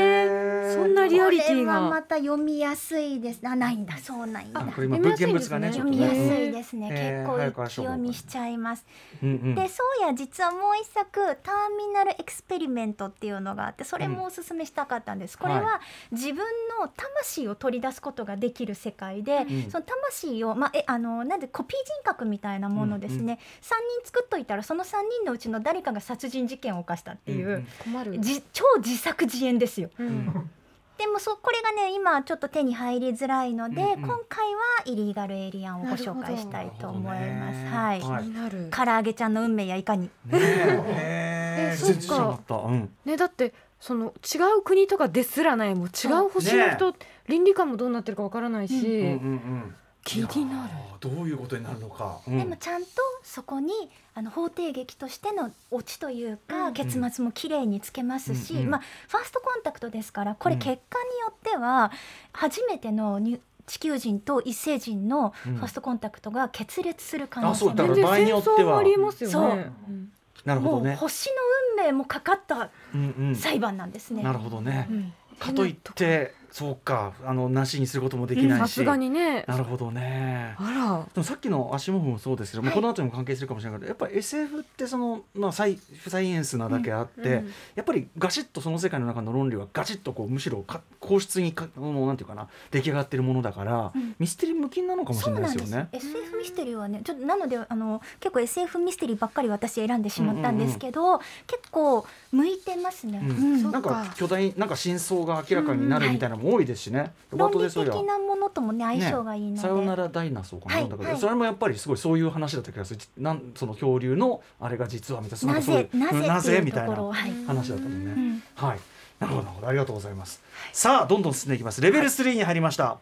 そんなリアリティこれはまがた読みやすいです。あないんだそうないんだ。これ今文献物がね読みやすね。いですね。えー結構一読みしちゃいます。うんうんでそうや実はもう一作「ターミナル・エクスペリメント」っていうのがあってそれもおすすめしたかったんです。これはは自分の魂を取り出すことができる世界で、んその魂を、まあ、えあのなんでコピー人格みたいなものですね、三人作っといたらその3人のうちの誰かが殺人事件を犯したっていう、うんうん困るじ超自作自演ですよ。うんでもそこれがね今ちょっと手に入りづらいので、うんうん今回はイリーガルエイリアンをご紹介したいと思います。なはい。はい気になる、唐揚げちゃんの運命やいかに。ねええそっかうんねだってその違う国とかですらないもう違う星の人、倫理観もどうなってるかわからないし、うんうんうん気になる。どういうことになるのか、うん。でもちゃんとそこにあの法廷劇としてのオチというか、うん。結末も綺麗につけますし、うんうん。まあファーストコンタクトですからこれうん結果によっては初めてのニュ地球人と異星人のうん。ファーストコンタクトが決裂する可能あそう性も。あるだから場合によっては。全然戦争もありえますよね。そう。うん。もうなるほどね、星の運命もかかったうんうん、裁判なんですね。なるほどね、うん。かといってそうかあのなしにすることもできないし、さすがにね。なるほどね。あら。でもさっきの足モフもそうですけど、まあはいこの後にも関係するかもしれないけどやっぱり SF ってその、まあ、サイサイエンスなだけあって、うんやっぱりガシッとその世界の中の論理はガチッとこうむしろか硬質にかもうなんていうかな出来上がってるものだから、うん。ミステリー向きなのかもしそれないんです。よね。SF ミステリーはねちょっとなのであの結構 SF ミステリーばっかり私選んでしまったんですけど、結構向いてますね。うん。なんか巨大なんか真相が明らかになるみたいなのも多いですしね。論理的なものともね相性がいいので、さよならダイナソーかな、はいだからはいそれもやっぱりすごいそういう話だった気がするなんその恐竜のあれが実はみたいななぜなぜみたいな話だったもんね。うんはいなるほどなるほどありがとうございます。さあどんどん進んでいきます。レベル3に入りました。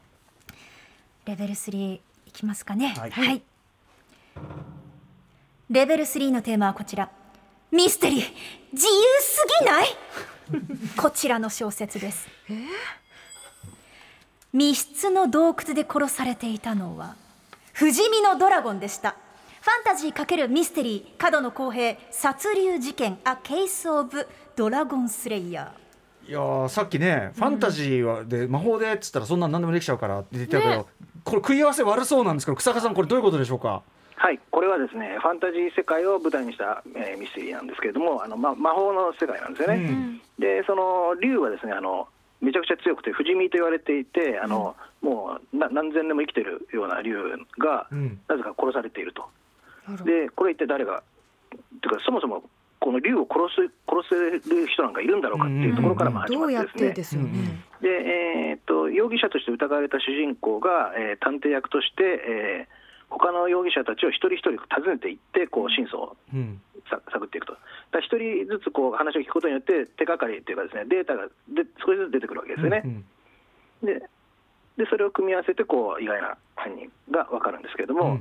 レベル3いきますかね。はいレベル3のテーマはこちら。ミステリー自由すぎない？[LAUGHS] こちらの小説です。密室の洞窟で殺されていたのは不死身のドラゴンでした。ファンタジー×ミステリー角野公平殺竜事件 A Case of Dragon Slayer いやーさっきね、ファンタジーはで魔法でっつったらそんなん何でもできちゃうからって言ってたけど、ねこれ食い合わせ悪そうなんですけど草加さんこれどういうことでしょうか？はい、これはですねファンタジー世界を舞台にした、えーミステリーなんですけれどもあの、ま、魔法の世界なんですよね。うんでその竜はですねあのめちゃくちゃ強くて不死身と言われていてあの、もうな何千年も生きてるような竜が、うん。なぜか殺されていると。でこれ一体誰がっていうかそもそもこの竜を殺す殺せる人なんかいるんだろうかっていうところからも始まってですね。てでえーっと容疑者として疑われた主人公が、えー探偵役として、えー他の容疑者たちを一人一人訪ねていってこう真相を探っていくと。だ一人ずつこう話を聞くことによって手がかりっていうかですねデータがで少しずつ出てくるわけですよね。うんででそれを組み合わせてこう意外な犯人が分かるんですけれども、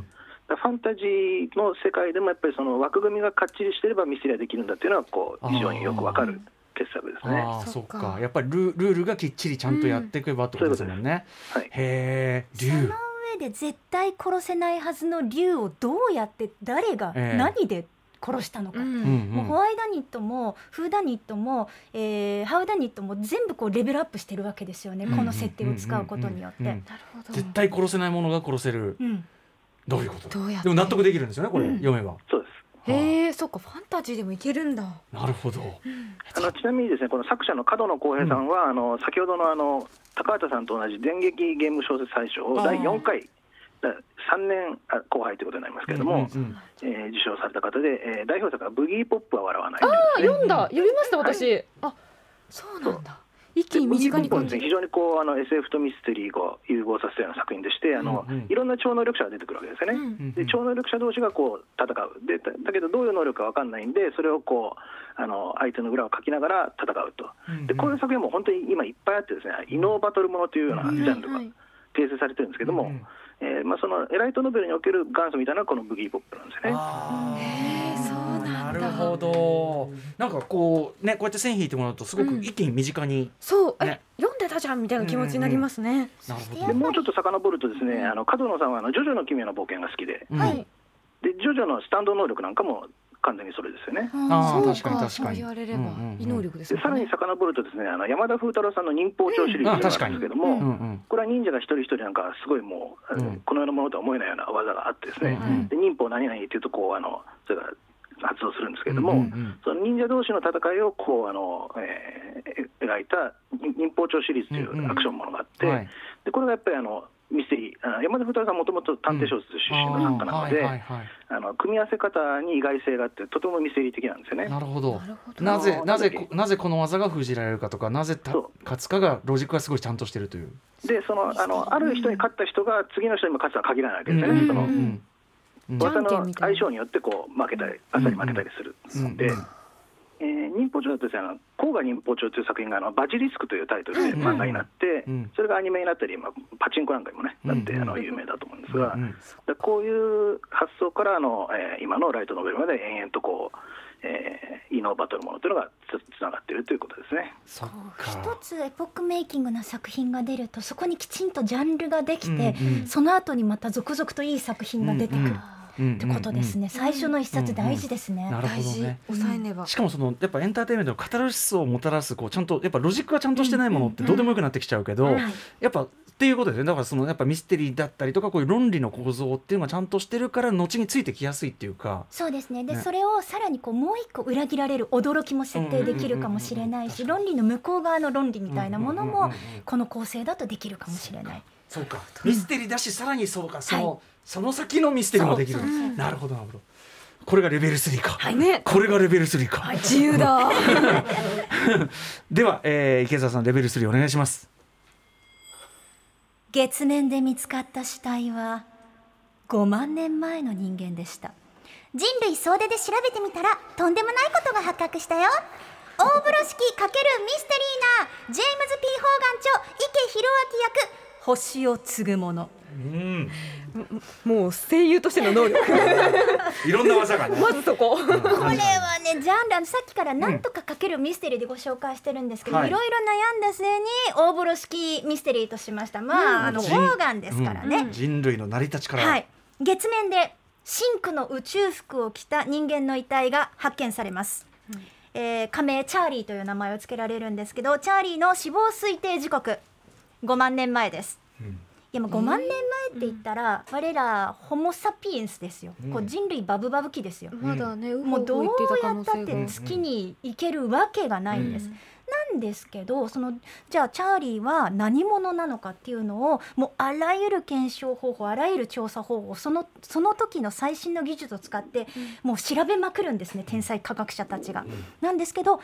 ファンタジーの世界でもやっぱりその枠組みがかっちりしてればミステリーはできるんだっていうのはこう非常によく分かる傑作ですね。ああそっか。か。やっぱりルルールがきっちりちゃんとやっていけばってことですもんね。はい、へえ竜その上で絶対殺せないはずの竜をどうやって誰がええ。何で殺したのか、うん。うんもうホワイダニットもフーダニットも、えーハウダニットも全部こうレベルアップしてるわけですよね、うんこの設定を使うことによって。絶対殺せないものが殺せる。うん。どういうこと？でも納得できるんですよねこれ、うん。読めば。そうですへえそっかファンタジーでもいけるんだ。なるほど。あのちなみにですねこの作者の角野浩平さんは、あの先ほどのあの高畑さんと同じ電撃ゲーム小説大賞を第4回だ3年あ後輩ということになりますけれども、うんうんえー受賞された方で、えー代表作は「ブギーポップは笑わない」あというですね読ん。だ読みました私、あそうなんだ一気に身近に感じるブギーポップはですね非常にこうあの SF とミステリーを融合させたような作品でしてあの、うんうん。いろんな超能力者が出てくるわけですよね。うんうんで超能力者同士がこう戦う。でだだけどどういう能力か分かんないんでそれをこうあの相手の裏をかきながら戦うと。でこういう作品も本当に今いっぱいあってですね異能バトルものというようなジャンルがはい。はい形成されてるんですけども、うんえーまあ、そのエライトノベルにおける元祖みたいなのはこのブギーポップなんですよね。るほど。なんかこうねこうやって線引いてもらうとすごく一気に身近に、そう。え、ね。読んでたじゃんみたいな気持ちになりますね、なるほどでもうちょっと遡るとですね、あの角野さんはあのジョジョの奇妙な冒険が好きで、うん。はい。でジョジョのスタンド能力なんかも完全にそれですよね。あーそう確かに確かに。そう言われれば、異能力ですさらに遡るとですね、あの山田風太郎さんの忍法帳シリーズがあるんですけども、これは忍者が一人一人なんかすごいもう、この世のものとは思えないような技があってですね、うんうん。で忍法何々っていうとこうあのそれが発動するんですけれども、うんうんその忍者同士の戦いをこうあの、えー描いた忍法帳シリーズというアクションものがあって、はい。でこれがやっぱりあのミステリーあの山田太郎さんもともと探偵小説出身の作家なので、はいはいはい。あの組み合わせ方に意外性があってとてもミステリー的なんですよね。なるほど。なぜあのなぜなぜこの技が封じられるかとかなぜ勝つかがロジックがすごいちゃんとしてるという。でそのあのある人に勝った人が次の人にも勝つとは限らないわけですよね。うんそのうんうん。じゃん技の相性によってこう負けたりあっさり負けたりするので、うんうんえー忍法帳だとですねあの「甲賀忍法帳」という作品があのバジリスクというタイトルでうん漫画になって、うん。それがアニメになったり、まあ、パチンコなんかにもねなって、うん。あの有名だと思うんですが、うんでこういう発想からあの、えー今のライトノベルまで延々とこう、えー、異能バトルものというのがつつながっているということですね。そっ一か。つエポックメイキングな作品が出るとそこにきちんとジャンルができて、うんうん。その後にまた続々といい作品が出てくる、うんうんってことですね、最初の一冊大事ですね、なるほ大事。どね。抑えねば。しかもそのやっぱエンターテインメントのカタルシスをもたらすこうちゃんとやっぱロジックがちゃんとしてないものってどうでもよくなってきちゃうけど、はい。やっぱっていうことですねだからそのやっぱミステリーだったりとかこういう論理の構造っていうのがちゃんとしてるから後についてきやすいっていうか。そうですね。でね。それをさらにこうもう一個裏切られる驚きも設定できるかもしれないし論理の向こう側の論理みたいなものもこの構成だとできるかもしれない。そうか。ミステリーだしさらにそうか。その、はいその先のミステリーもできるそうそう。そうなるほどなるほど。これがレベル3か、ね。これがレベル3か、自由だ。[LAUGHS] では、えー池澤さんレベル3お願いします。月面で見つかった死体は5万年前の人間でした。人類総出で調べてみたらとんでもないことが発覚したよ。大風呂敷×ミステリーなジェームズ・ P・ ホーガン著池弘明役星を継ぐもの。うんもう声優としての能力。[LAUGHS] いろんな技がね。まずそこ。これはねジャンルあのさっきからなんとかかけるミステリーでご紹介してるんですけど、はい。いろいろ悩んだ末に大風呂敷ミステリーとしました。まあ、あの人ホーガンですからね、人類の成り立ちから、はい、月面で真紅の宇宙服を着た人間の遺体が発見されます、えー仮名チャーリーという名前を付けられるんですけどチャーリーの死亡推定時刻5万年前です。うんいやもう5万年前って言ったら、我らホモ・サピエンスですよ、うん。こう人類バブバブ期ですよ、まだねもうどうやったって月に行けるわけがないんです、なんですけどそのじゃあチャーリーは何者なのかっていうのをもうあらゆる検証方法あらゆる調査方法そのその時の最新の技術を使ってもう調べまくるんですね天才科学者たちが。なんですけど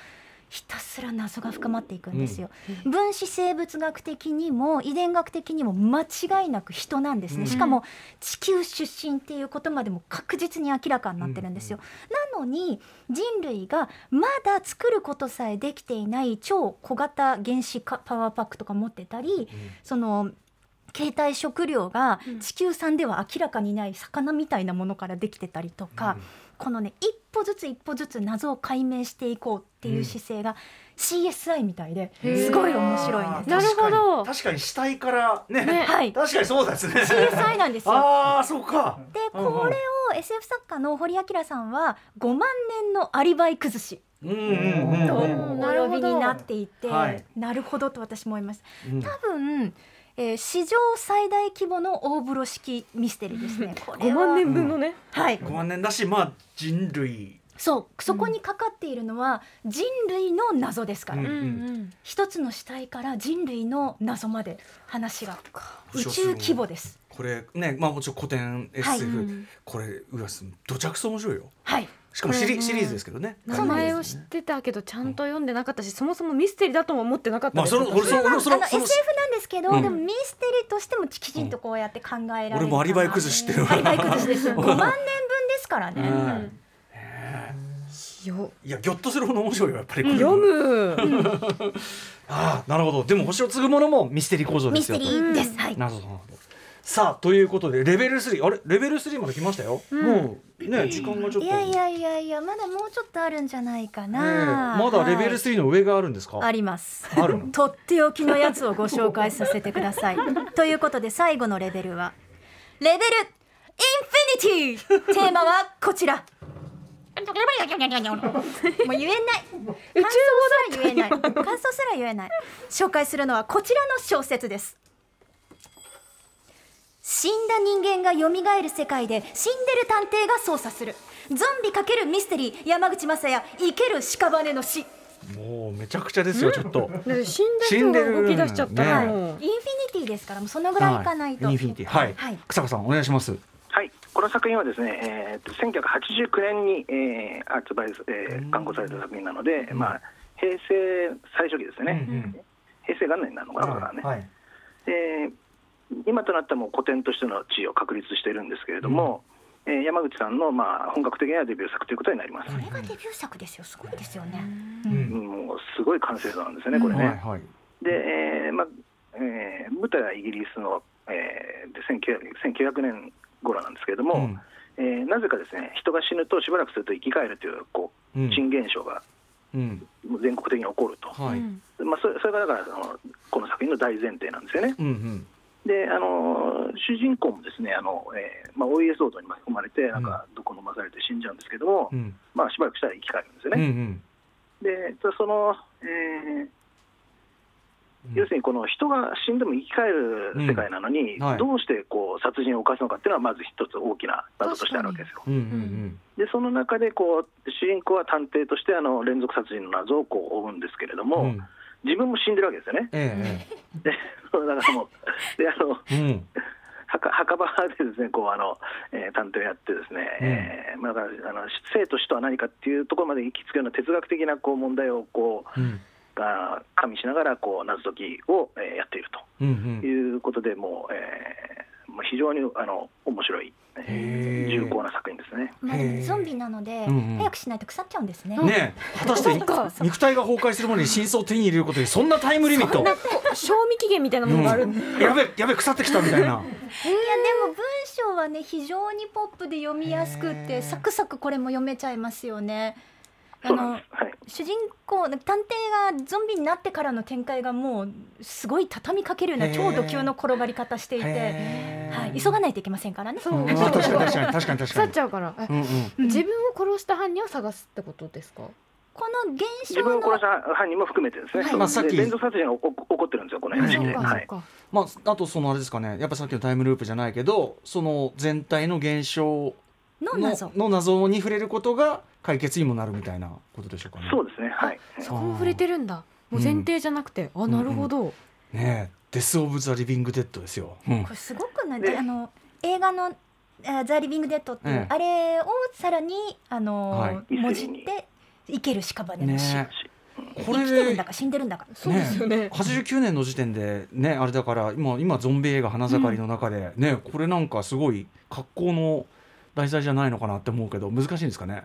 ひたすら謎が深まっていくんですよ。分子生物学的にも遺伝学的にも間違いなく人なんですね。しかも地球出身っていうことまでも確実に明らかになってるんですよ。なのに人類がまだ作ることさえできていない超小型原子かパワーパックとか持ってたり、その携帯食料が地球産では明らかにない魚みたいなものからできてたりとか、このね一歩ずつ一歩ずつ謎を解明していこうっていう姿勢が CSI みたいですごい面白いんです。なるほど。確かに。死体からね。ね。はい。確かにそうですね。CSI なんですよ。ああそうか。でうんうん。これを SF 作家の堀明さんは5万年のアリバイ崩し。うんうんうんとうん。お呼びになっていて、はい。なるほどと私も思います。うん。多分、えー史上最大規模の大風呂敷ミステリーですね。これ5は万年分のね。はい。5万年だしまあ人類。そう。そこにかかっているのは人類の謎ですから、うんうん一つの死体から人類の謎まで話が宇宙規模です。これねまあもちろん古典 SF、はい。うん。これうわすどちゃくそ面白いよ。はい。しかもシリ,、シリーズですけどね。名前を知ってたけどちゃんと読んでなかったしそもそもミステリーだとも思ってなかったです。まあそのそ俺そのあの SF なんですけど、うん。でもミステリーとしてもきちんとこうやって考えられる俺もアリバイ崩し知ってる。アリバイ崩しです。[LAUGHS] 5万年分ですからね。うん。よ。いやギョッとするほど面白いよやっぱり読む。ああなるほど。でも星を継ぐものもミステリー構造ですよミステリーです。はい。なるほどさあということでレベル3あれ？レベル3まで来ましたよ、もうね時間がちょっといやいやいやいやまだもうちょっとあるんじゃないかねえな。まだレベルはい3の上があるんですか、あります。あるの？[LAUGHS] とっておきのやつをご紹介させてください。[LAUGHS] ということで最後のレベルはレベルインフィニティテーマはこちら。[LAUGHS] もう言えない。感想すら言えない。感想すら言えない。紹介するのはこちらの小説です。死んだ人間が蘇る世界で死んでる探偵が捜査する。ゾンビ×ミステリー山口雅也生ける屍の死。もうめちゃくちゃですよちょっと。で死んだ人が動き出しちゃったら死んでるもうインフィニティですからもうそのぐらいいかないと、はいインフィニティ。はい。はい。草加さんお願いします。はい、この作品はですね、えーと、1989年に、えー発売、えー、刊行された作品なので、まあ、平成最初期ですね、うんうん。平成元年になるのかな、これはね。はい。で今となってはもう古典としての地位を確立しているんですけれども、えー山口さんの、まあ、本格的なデビュー作ということになります。これがデビュー作ですよすごいですよね、ううん。んもうすごい完成度なんですよね、これね。はいはい。で、えーまあえー舞台はイギリスの、えーで1900 1900年頃なんですけれども、うん。えーなぜかですね人が死ぬとしばらくすると生き返るというこううん。珍現象がうん。全国的に起こると、はい。うんまあ、それそれがだからそのこの作品の大前提なんですよね。うんうんであの主人公もですねあの、えーまあ、お家騒動に巻き込まれてなんか毒飲まされて死んじゃうんですけども、うん。まあ、しばらくしたら生き返るんですようんうね。ん。でその、えーうん。要するにこの人が死んでも生き返る世界なのに、うん。はい。どうしてこう殺人を犯すのかっていうのはまず一つ大きな謎としてあるわけですよ。うんうんでその中でこう主人公は探偵としてあの連続殺人の謎をこう追うんですけれども、うんうん自分も死んでるわけですよね。えでだからもうであのえうん。墓墓場でですねこうあの、えー探偵をやってですね、えーまあ、だからあの生と死とは何かっていうところまで行き着くような哲学的なこう問題をこううん。が加味しながらこう謎解きを、えーやっているうんということでもう、えーまあ、非常にあの面白い、重厚な作品ですね。まあ、でもゾンビなので、うんうん。早くしないと腐っちゃうんですね、うんねえ果たして肉体が崩壊するまでに真相を手に入れることにそんなタイムリミット。賞味期限みたいなものがあるん。で、うんやべやべ腐ってきたみたいな。[LAUGHS] いやでも文章はね非常にポップで読みやすくてサクサクこれも読めちゃいますよね。あのはい。主人公探偵がゾンビになってからの展開がもうすごい畳みかけるような超ド級の転がり方していて、はい、急がないといけませんからね。そううん。確かに確かに確かに確か腐っにちゃうから、えうんうん。うん自分を殺した犯人を探すってことですか？この現自象の分を殺した犯人も含めてですね、はい。まあさっき。で連続殺人が起こ起こってるんですよ、このうん。話で。はいまああとそのあれですかね。やっぱさっきのタイムループじゃないけどその全体の現象のの謎。の謎に触れることが解決にもなるみたいなことでしょうかね。そうですね、はい。そこも触れてるんだ。もう前提じゃなくて、あなるほど、ねえデス・オブ・ザ・リビング・デッドですよ。うん。これすごくない？であの映画の「オブ・ザ・リビング・デッド」っていう、ええ。あれをさらにあの、はい。もじって生ける屍の死、ねこれ生きてるんでだか死んでるんだかそうですよね。89年の時点でねあれだから今今ゾンビ映画花盛りの中で、ねこれなんかすごい格好の題材じゃないのかなって思うけど難しいんですかね？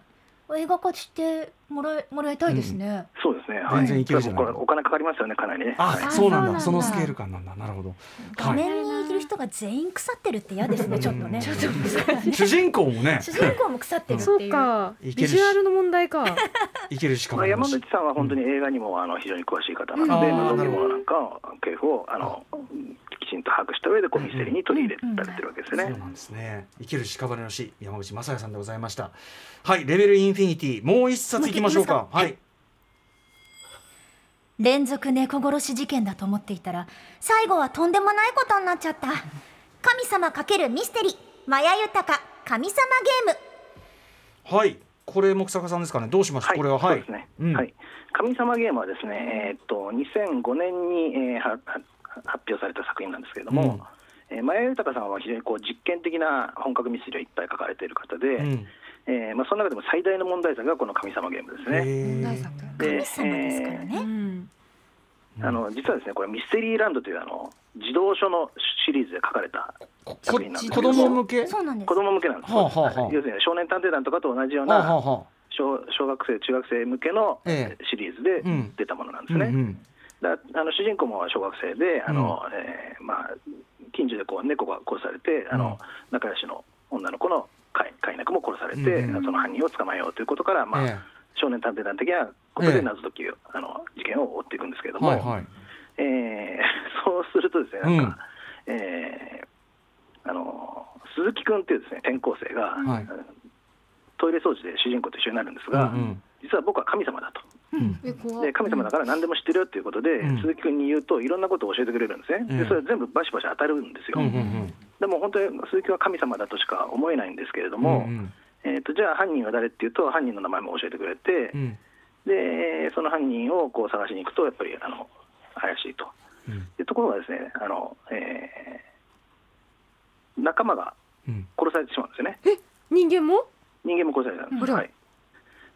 映画化してもらえもらいたいですね、そうですね、はい。全然いけるじゃない。お金かかりますよね、かなりね。あ、はい。そうなんだ。そのスケール感なんだ。なるほど。画面にいる人が全員腐ってるって嫌ですねちょっとね。ちょっと難しい。主人公もね。主人公も腐ってるってそいう。うか。ビジュアルの問題か。いけるしかまあ、ないし山口さんは本当に映画にもあの非常に詳しい方なので、うん。まあ、あーなるほどゾンビものなんかを系譜をあのきちんと把握した上でこうミステリーに取り入れられてるわけですよね。そうなんですね。生きる屍の死、山口正也さんでございました。はい、レベルインフィニティ、もう一冊いきましょうか。はい。連続猫殺し事件だと思っていたら最後はとんでもないことになっちゃった神様×ミステリーマヤ豊神様ゲームはい、これ木坂さんですかね。どうしました？これは、はい。そうですね、うんはい。神様ゲームはですね、えーっと2005年に、えーはは発表された作品なんですけれども、えー、前豊さんは非常にこう実験的な本格ミステリーをいっぱい書かれている方で、うん。えーまあ、その中でも最大の問題作がこの神様ゲームですね。で神様ですからうね、んーあの実はですねこれミステリーランドというあの児童書のシリーズで書かれたこ作品なんです子供向け？そうなんです子供向けなんです、はあはあはあ要するに少年探偵団とかと同じようはあ、はなあはあ。小小学生中学生向けのええシリーズでうん出たものなんですね。うんうん。だあの主人公も小学生であの、えーまあ、近所でこう猫が殺されてあの、仲良しの女の子の飼い猫も殺されて、うんうん。その犯人を捕まえようということから、まあえ少年探偵団的なことええ。で謎解きを、あの事件を追っていくんですけれども、えはいはい。えー [LAUGHS] そうするとですねなんか、えーあの鈴木君っていうですね転校生が、はい。トイレ掃除で主人公と一緒になるんですが、うん。実は僕は神様だと。で神様だから何でも知ってるよっていうことで、うん。鈴木君に言うといろんなことを教えてくれるんですね、ええでそれ全部バシバシ当たるんですよ、うんうんでも本当に鈴木は神様だとしか思えないんですけれどうん。も、うん。えー、とじゃあ犯人は誰っていうと犯人の名前も教えてくれて、うん。でその犯人をこう探しに行くとやっぱりあの怪しいと。うん。でところがですねあの、えー仲間がうん。殺されてしまうんですよね。人間も？人間も殺されたんです、うん。はい、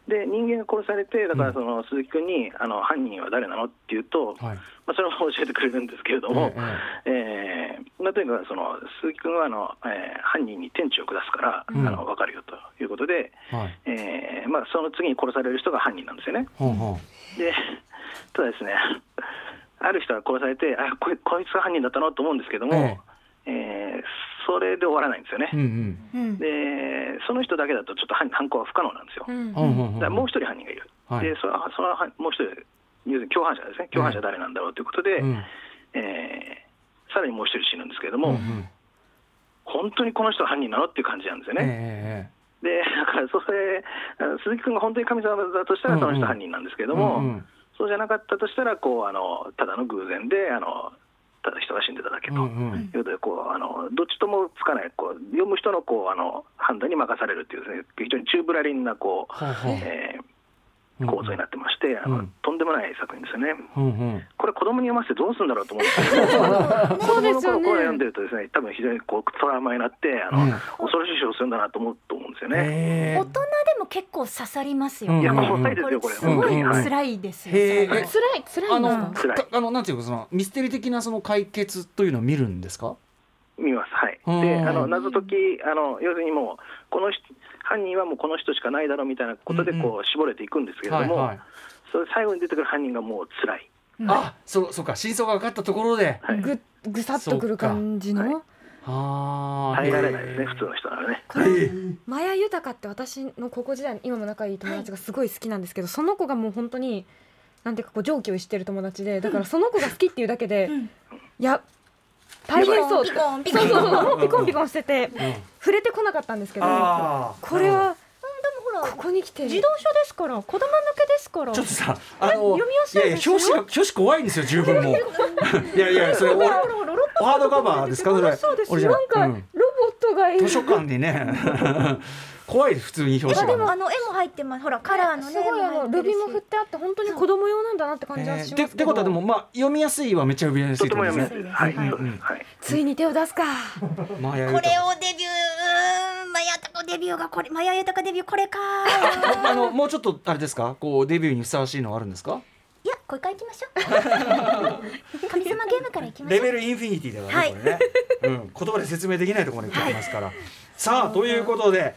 で人間が殺されてだかうん。らその鈴木君にあの犯人は誰なのっていうと、はい。まあ、それも教えてくれるんですけれども、ええーまあ、とにかくその鈴木君はあの、えー犯人に天地を下すから、うん。あの分かるよということで、えはい。えーまあ、その次に殺される人が犯人なんですよね。ほんほんでただですねある人が殺されてあこいこいつが犯人だったのと思うんですけども、ええーそれで終わらないんですよね。うんうん。うん。でその人だけだとちょっと犯犯行は不可能なんですよ。うん。ほんもう一人犯人がいる、はい。でそのそのもう一人、要するに共犯者ですね、共犯者誰なんだろうということで、うん。えーさらにもう一人死ぬんですけれども、うんうん。本当にこの人は犯人なのっていう感じなんですよね。えでだからそれ鈴木君が本当に神様だとしたら、その人犯人なんですけれども、うんうん。そうじゃなかったとしたら、こうあのただの偶然であの、ただ人が死んでただけと。いうことでこうあのどっちともつかないこう読む人のこうあの判断に任されるっていうです、ね、非常にチューブラリンなこう、ほうほうえーうん構造になってまして、あのうん。とんでもない作品ですよね。うんうん。これ子供に読ませてどうするんだろうと思うんですけ [LAUGHS] 子供の頃これ読んでるとですね、多分非常にこうトラウマになって、あの、うん。恐ろしい思をするんだなと思うと思うんですよね。え大人でも結構刺さりますよ、うんいや、うん怖いですよ、これ。すごいうんうん。辛いですよ、へー。それは辛い辛いんあのあのなんていうかそのミステリー的なその解決というのを見るんですか？見ます。はい。うんで、あの謎解き、あの要するにもうこの人犯人はもうこの人しかないだろうみたいなことでうんこう絞れていくんですけれども、はいはい。それ最後に出てくる犯人がもう辛い。あそうそうか。真相が分かったところではい。ぐぐさっとくる感じの、ああ耐えられないですね、普通の人ならね。これマヤ豊って私の高校時代の今も仲いい友達がすごい好きなんですけど、その子がもう本当になんていうかこう常軌を逸してる友達でだからその子が好きっていうだけで、うん。いや大変そう。ピコンピコンそうそうそうピコンピコンしててうん。触れてこなかったんですけど。これはほらここに来て。自動書ですから子供向けですから。ちょっとさあの読みやすいですよ。表紙が表紙怖いんですよ十分もう。[LAUGHS] いやいやそれ俺ハードカバーですかそれそうです。なんかうん。ロボットがいる。図書館にね [LAUGHS] 怖い普通に表あで紙がもあの絵も入ってます。ほらカラーのねすごいあのルビも振っってあって本当に子供用なんだなって感じはえーしますけど、でってことはでもまあ読みやすいはめっちゃ読みやすといとですねやすいです。はい、はい。ついに手を出すか。これをデビューマヤタカデビューがこれマヤユタカデビューこれか。[LAUGHS] あのもうちょっとあれですか？こうデビューにふさわしいのはあるんですか？いやこれから行きましょう。[LAUGHS] 神様ゲームから行きましょう。レベルインフィニティだからね、はいこれね、うん、言葉で説明できないところまで来てますから、さあということで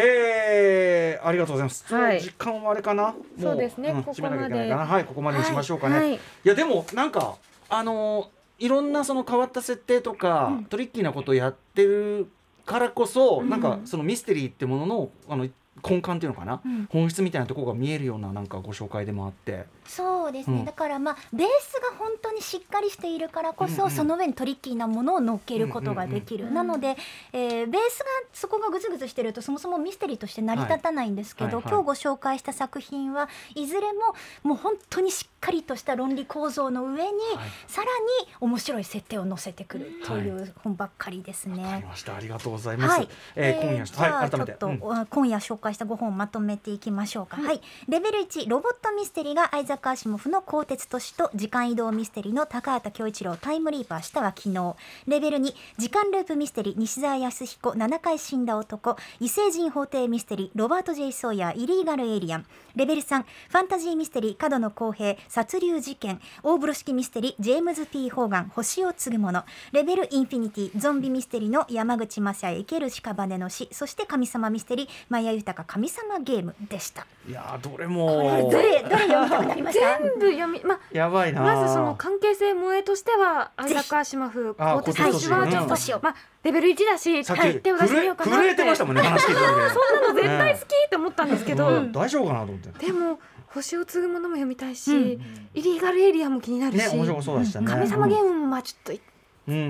えー、ありがとうございます、はい。時間はあれかな？もそうですね。んここまで。かな。はいここまでにしましょうかね、はい。い、やでもなんかあのーいろんなその変わった設定とか、トリッキーなことをやってるからこそ、なんかそのミステリーってもののあの根幹っていうのかな、うん。本質みたいなところが見えるようななんかご紹介でもあってそうですね、うん。だからまあベースが本当にしっかりしているからこそ、うんうん。その上にトリッキーなものを乗っけることができる、うんうんなので、えーベースがそこがグズグズしてるとそもそもミステリーとして成り立たないんですけど、はいはい。はい今日ご紹介した作品はいずれももう本当にしっかりとした論理構造の上に、さらに面白い設定を載せてくるという本ばっかりですね。わかりました。ありがとうございます、はい、えー今夜はい改めて。うん。今夜紹介した5本をまとめていきましょうか。はい、レベル1ロボットミステリーがアイザック・アシモフの鋼鉄都市と時間移動ミステリーの高畑恭一郎タイムリーパーしたは昨日。レベル2時間ループミステリー西澤康彦7回死んだ男異星人法廷ミステリーロバート・ジェイ・ソーヤーイリーガル・エイリアン。レベル3ファンタジーミステリー角野公平殺竜事件大風呂敷ミステリージェームズ・ P・ ホーガン星を継ぐものレベルインフィニティゾンビミステリーの山口雅也生ける屍の死そして神様ミステリーマヤ豊神様ゲームでしたいやーどれもどれどれ読みたくなりました全部読みまやばいな。まずその関係性萌えとしてはアイザック・アシマフあ鋼鉄都市はちょっと、まあレベル1だし、手を出してみようかなって震えてましたもんね話聞いた時ねそんなの絶対好きって思ったんですけど、うん。大丈夫かなと思って。でも星を継ぐものも読みたいし、うん。イリーガルエリアも気になるし、ね面白そうでしたね神様ゲームもまあちょっと、うん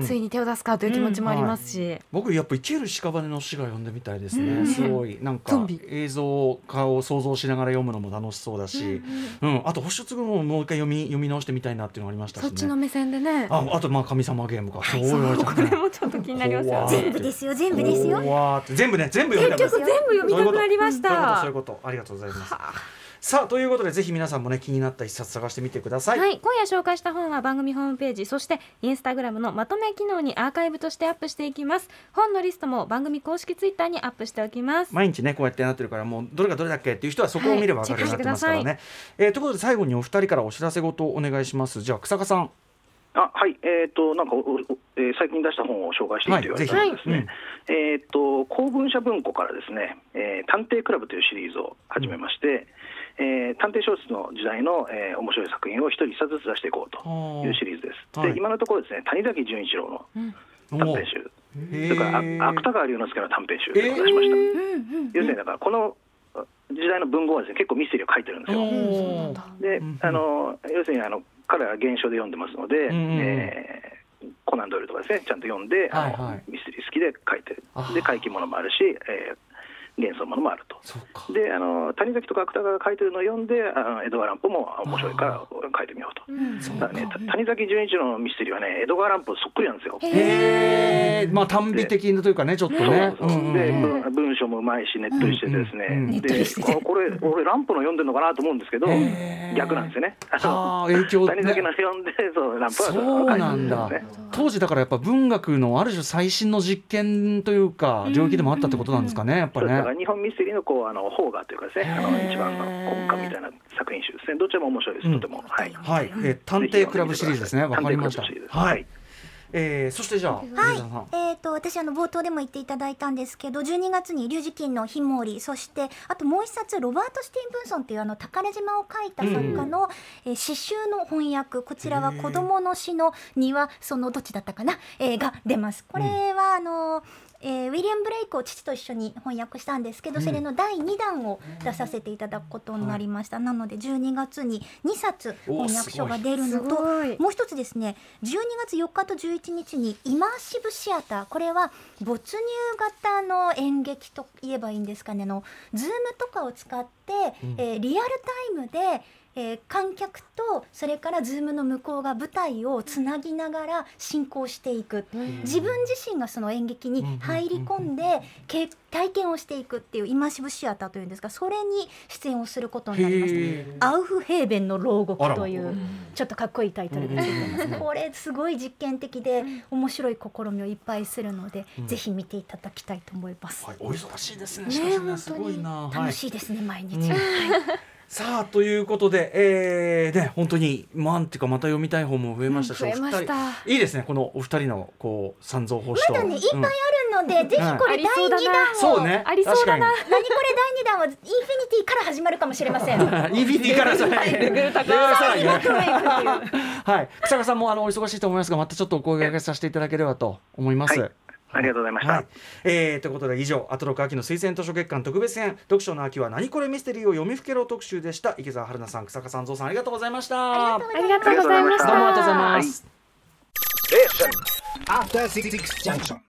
ついに手を出すかという気持ちもありますし、僕やっぱ生きる屍の死が読んでみたいですね、うん。すごい。なんか映像化を想像しながら読むのも楽しそうだし、うんあと星を継ぐのももう一回読み読み直してみたいなっていうのがありましたしね。そっちの目線でね。ああとまあ神様ゲームか。そう。言われちうね。れもちょっと気になりますよ。全部ですよ全部ですよ。全部ね全部読みたい結局全部読みたくなりました。そういうこと。そういうこと。ありがとうございます。はあさあということでぜひ皆さんもね気になった一冊探してみてください、はい、今夜紹介した本は番組ホームページそしてインスタグラムのまとめ機能にアーカイブとしてアップしていきます。本のリストも番組公式ツイッターにアップしておきます。毎日ねこうやってなってるからもうどれがどれだっけっていう人はそこを見れば分かるようになってますからね、はいえーということで最後にお二人からお知らせごとお願いします。じゃあ草加さん。あはい、えっ、と、なんか、おおえー最近出した本を紹介していいと言われたんですね。えっ、と、公文社文庫からですね、えー探偵クラブというシリーズを始めまして、えー探偵小説の時代の、えー面白い作品を一人一冊ずつ出していこうというシリーズです。はい。で、今のところですね、谷崎潤一郎の短編集、へそれから芥川龍之介の短編集を出しました。え要するに、だから、この時代の文豪はですね、結構ミステリーを書いてるんですよ。であの要するにあの彼は原書で読んでますので、えーコナン・ドイルとかですね、ちゃんと読んで、あのはいはい。ミステリー好きで書いてるで怪奇ものもあるし、えー幻想ものもあると。そうか。であの谷崎とか芥川が書いてるのを読んで、あの江戸川乱歩も面白いから書いてみようと。そうだからね、た谷崎潤一郎のミステリーはね、江戸川乱歩そっくりなんですよ。へえまあ短美的なというかねちょっとね。そうそうで、文文章もうまいし、ねっとりしててですね、うんうんうん。でここれ、俺、乱歩の読んでるのかなと思うんですけど逆なんですよね。あー影響ね。谷崎の読んで、そう、乱歩はそうなんだ。書いてるんですね。当時だからやっぱ文学のある種最新の実験というか領域でもあったってことなんですかねやっぱそうです。だからね日本ミステリーのこうあの邦画というかですね、あの一番の根幹みたいな作品集ですね。どちらも面白いです。とても、はい。はい、えー探偵クラブシリーズですね。わかりました。ははい。い、えーそしてじゃあはい。えー、と私あの冒頭でも言っていただいたんですけど12月に「龍神のひもり」そしてあともう一冊ロバート・スティーブンソンっていうあの宝島を書いた作家の、えー詩集の翻訳。こちらは「子供の詩の庭」そのどっちだったかな、えーが出ます。これはあのえーウィリアム・ブレイクを父と一緒に翻訳したんですけど、それの第2弾を出させていただくことになりました、なので12月に2冊翻訳書が出るのすともう一つですね12月4日と11日にイマーシブシアターこれは没入型の演劇と言えばいいんですかねあのズームとかを使って、えーリアルタイムで、えー観客とそれからズームの向こうが舞台をつなぎながら進行していく、自分自身がその演劇に入り込んで、け体験をしていくっていうイマーシブシアターというんですがそれに出演をすることになりました。へアウフヘーベンの牢獄というちょっとかっこいいタイトルがついてます。これすごい実験的で面白い試みをいっぱいするので、ぜひ見ていただきたいと思います。はい、お忙しいですね。ね楽しいですね、毎日。うんさあということで、えー、ね本当になんていうかまた読みたい本も増えましたし、うん増えました。お二人いいですねこのお二人のこう三蔵法師とまだね、いっぱいうんあるので、ぜひこれ第ありそうだ2な。弾を。そうね。ありそうだな。確何これ第2弾はインフィニティから始まるかもしれません。かに EBD からさらにレベル高さらにね。レベル高いはい。草加さんもあのお忙しいと思いますがまたちょっとお声掛けさせていただければと思います、はいありがとうございました。はい、えーということで以上「アトロク秋の推薦図書月間特別編。読書の秋は何これミステリーを読みふけろ」特集でした。池澤春菜さん草加さんぞうさんありがとうございました。ありがとうございました。どうもありがとうございます、Station. After Six Junction.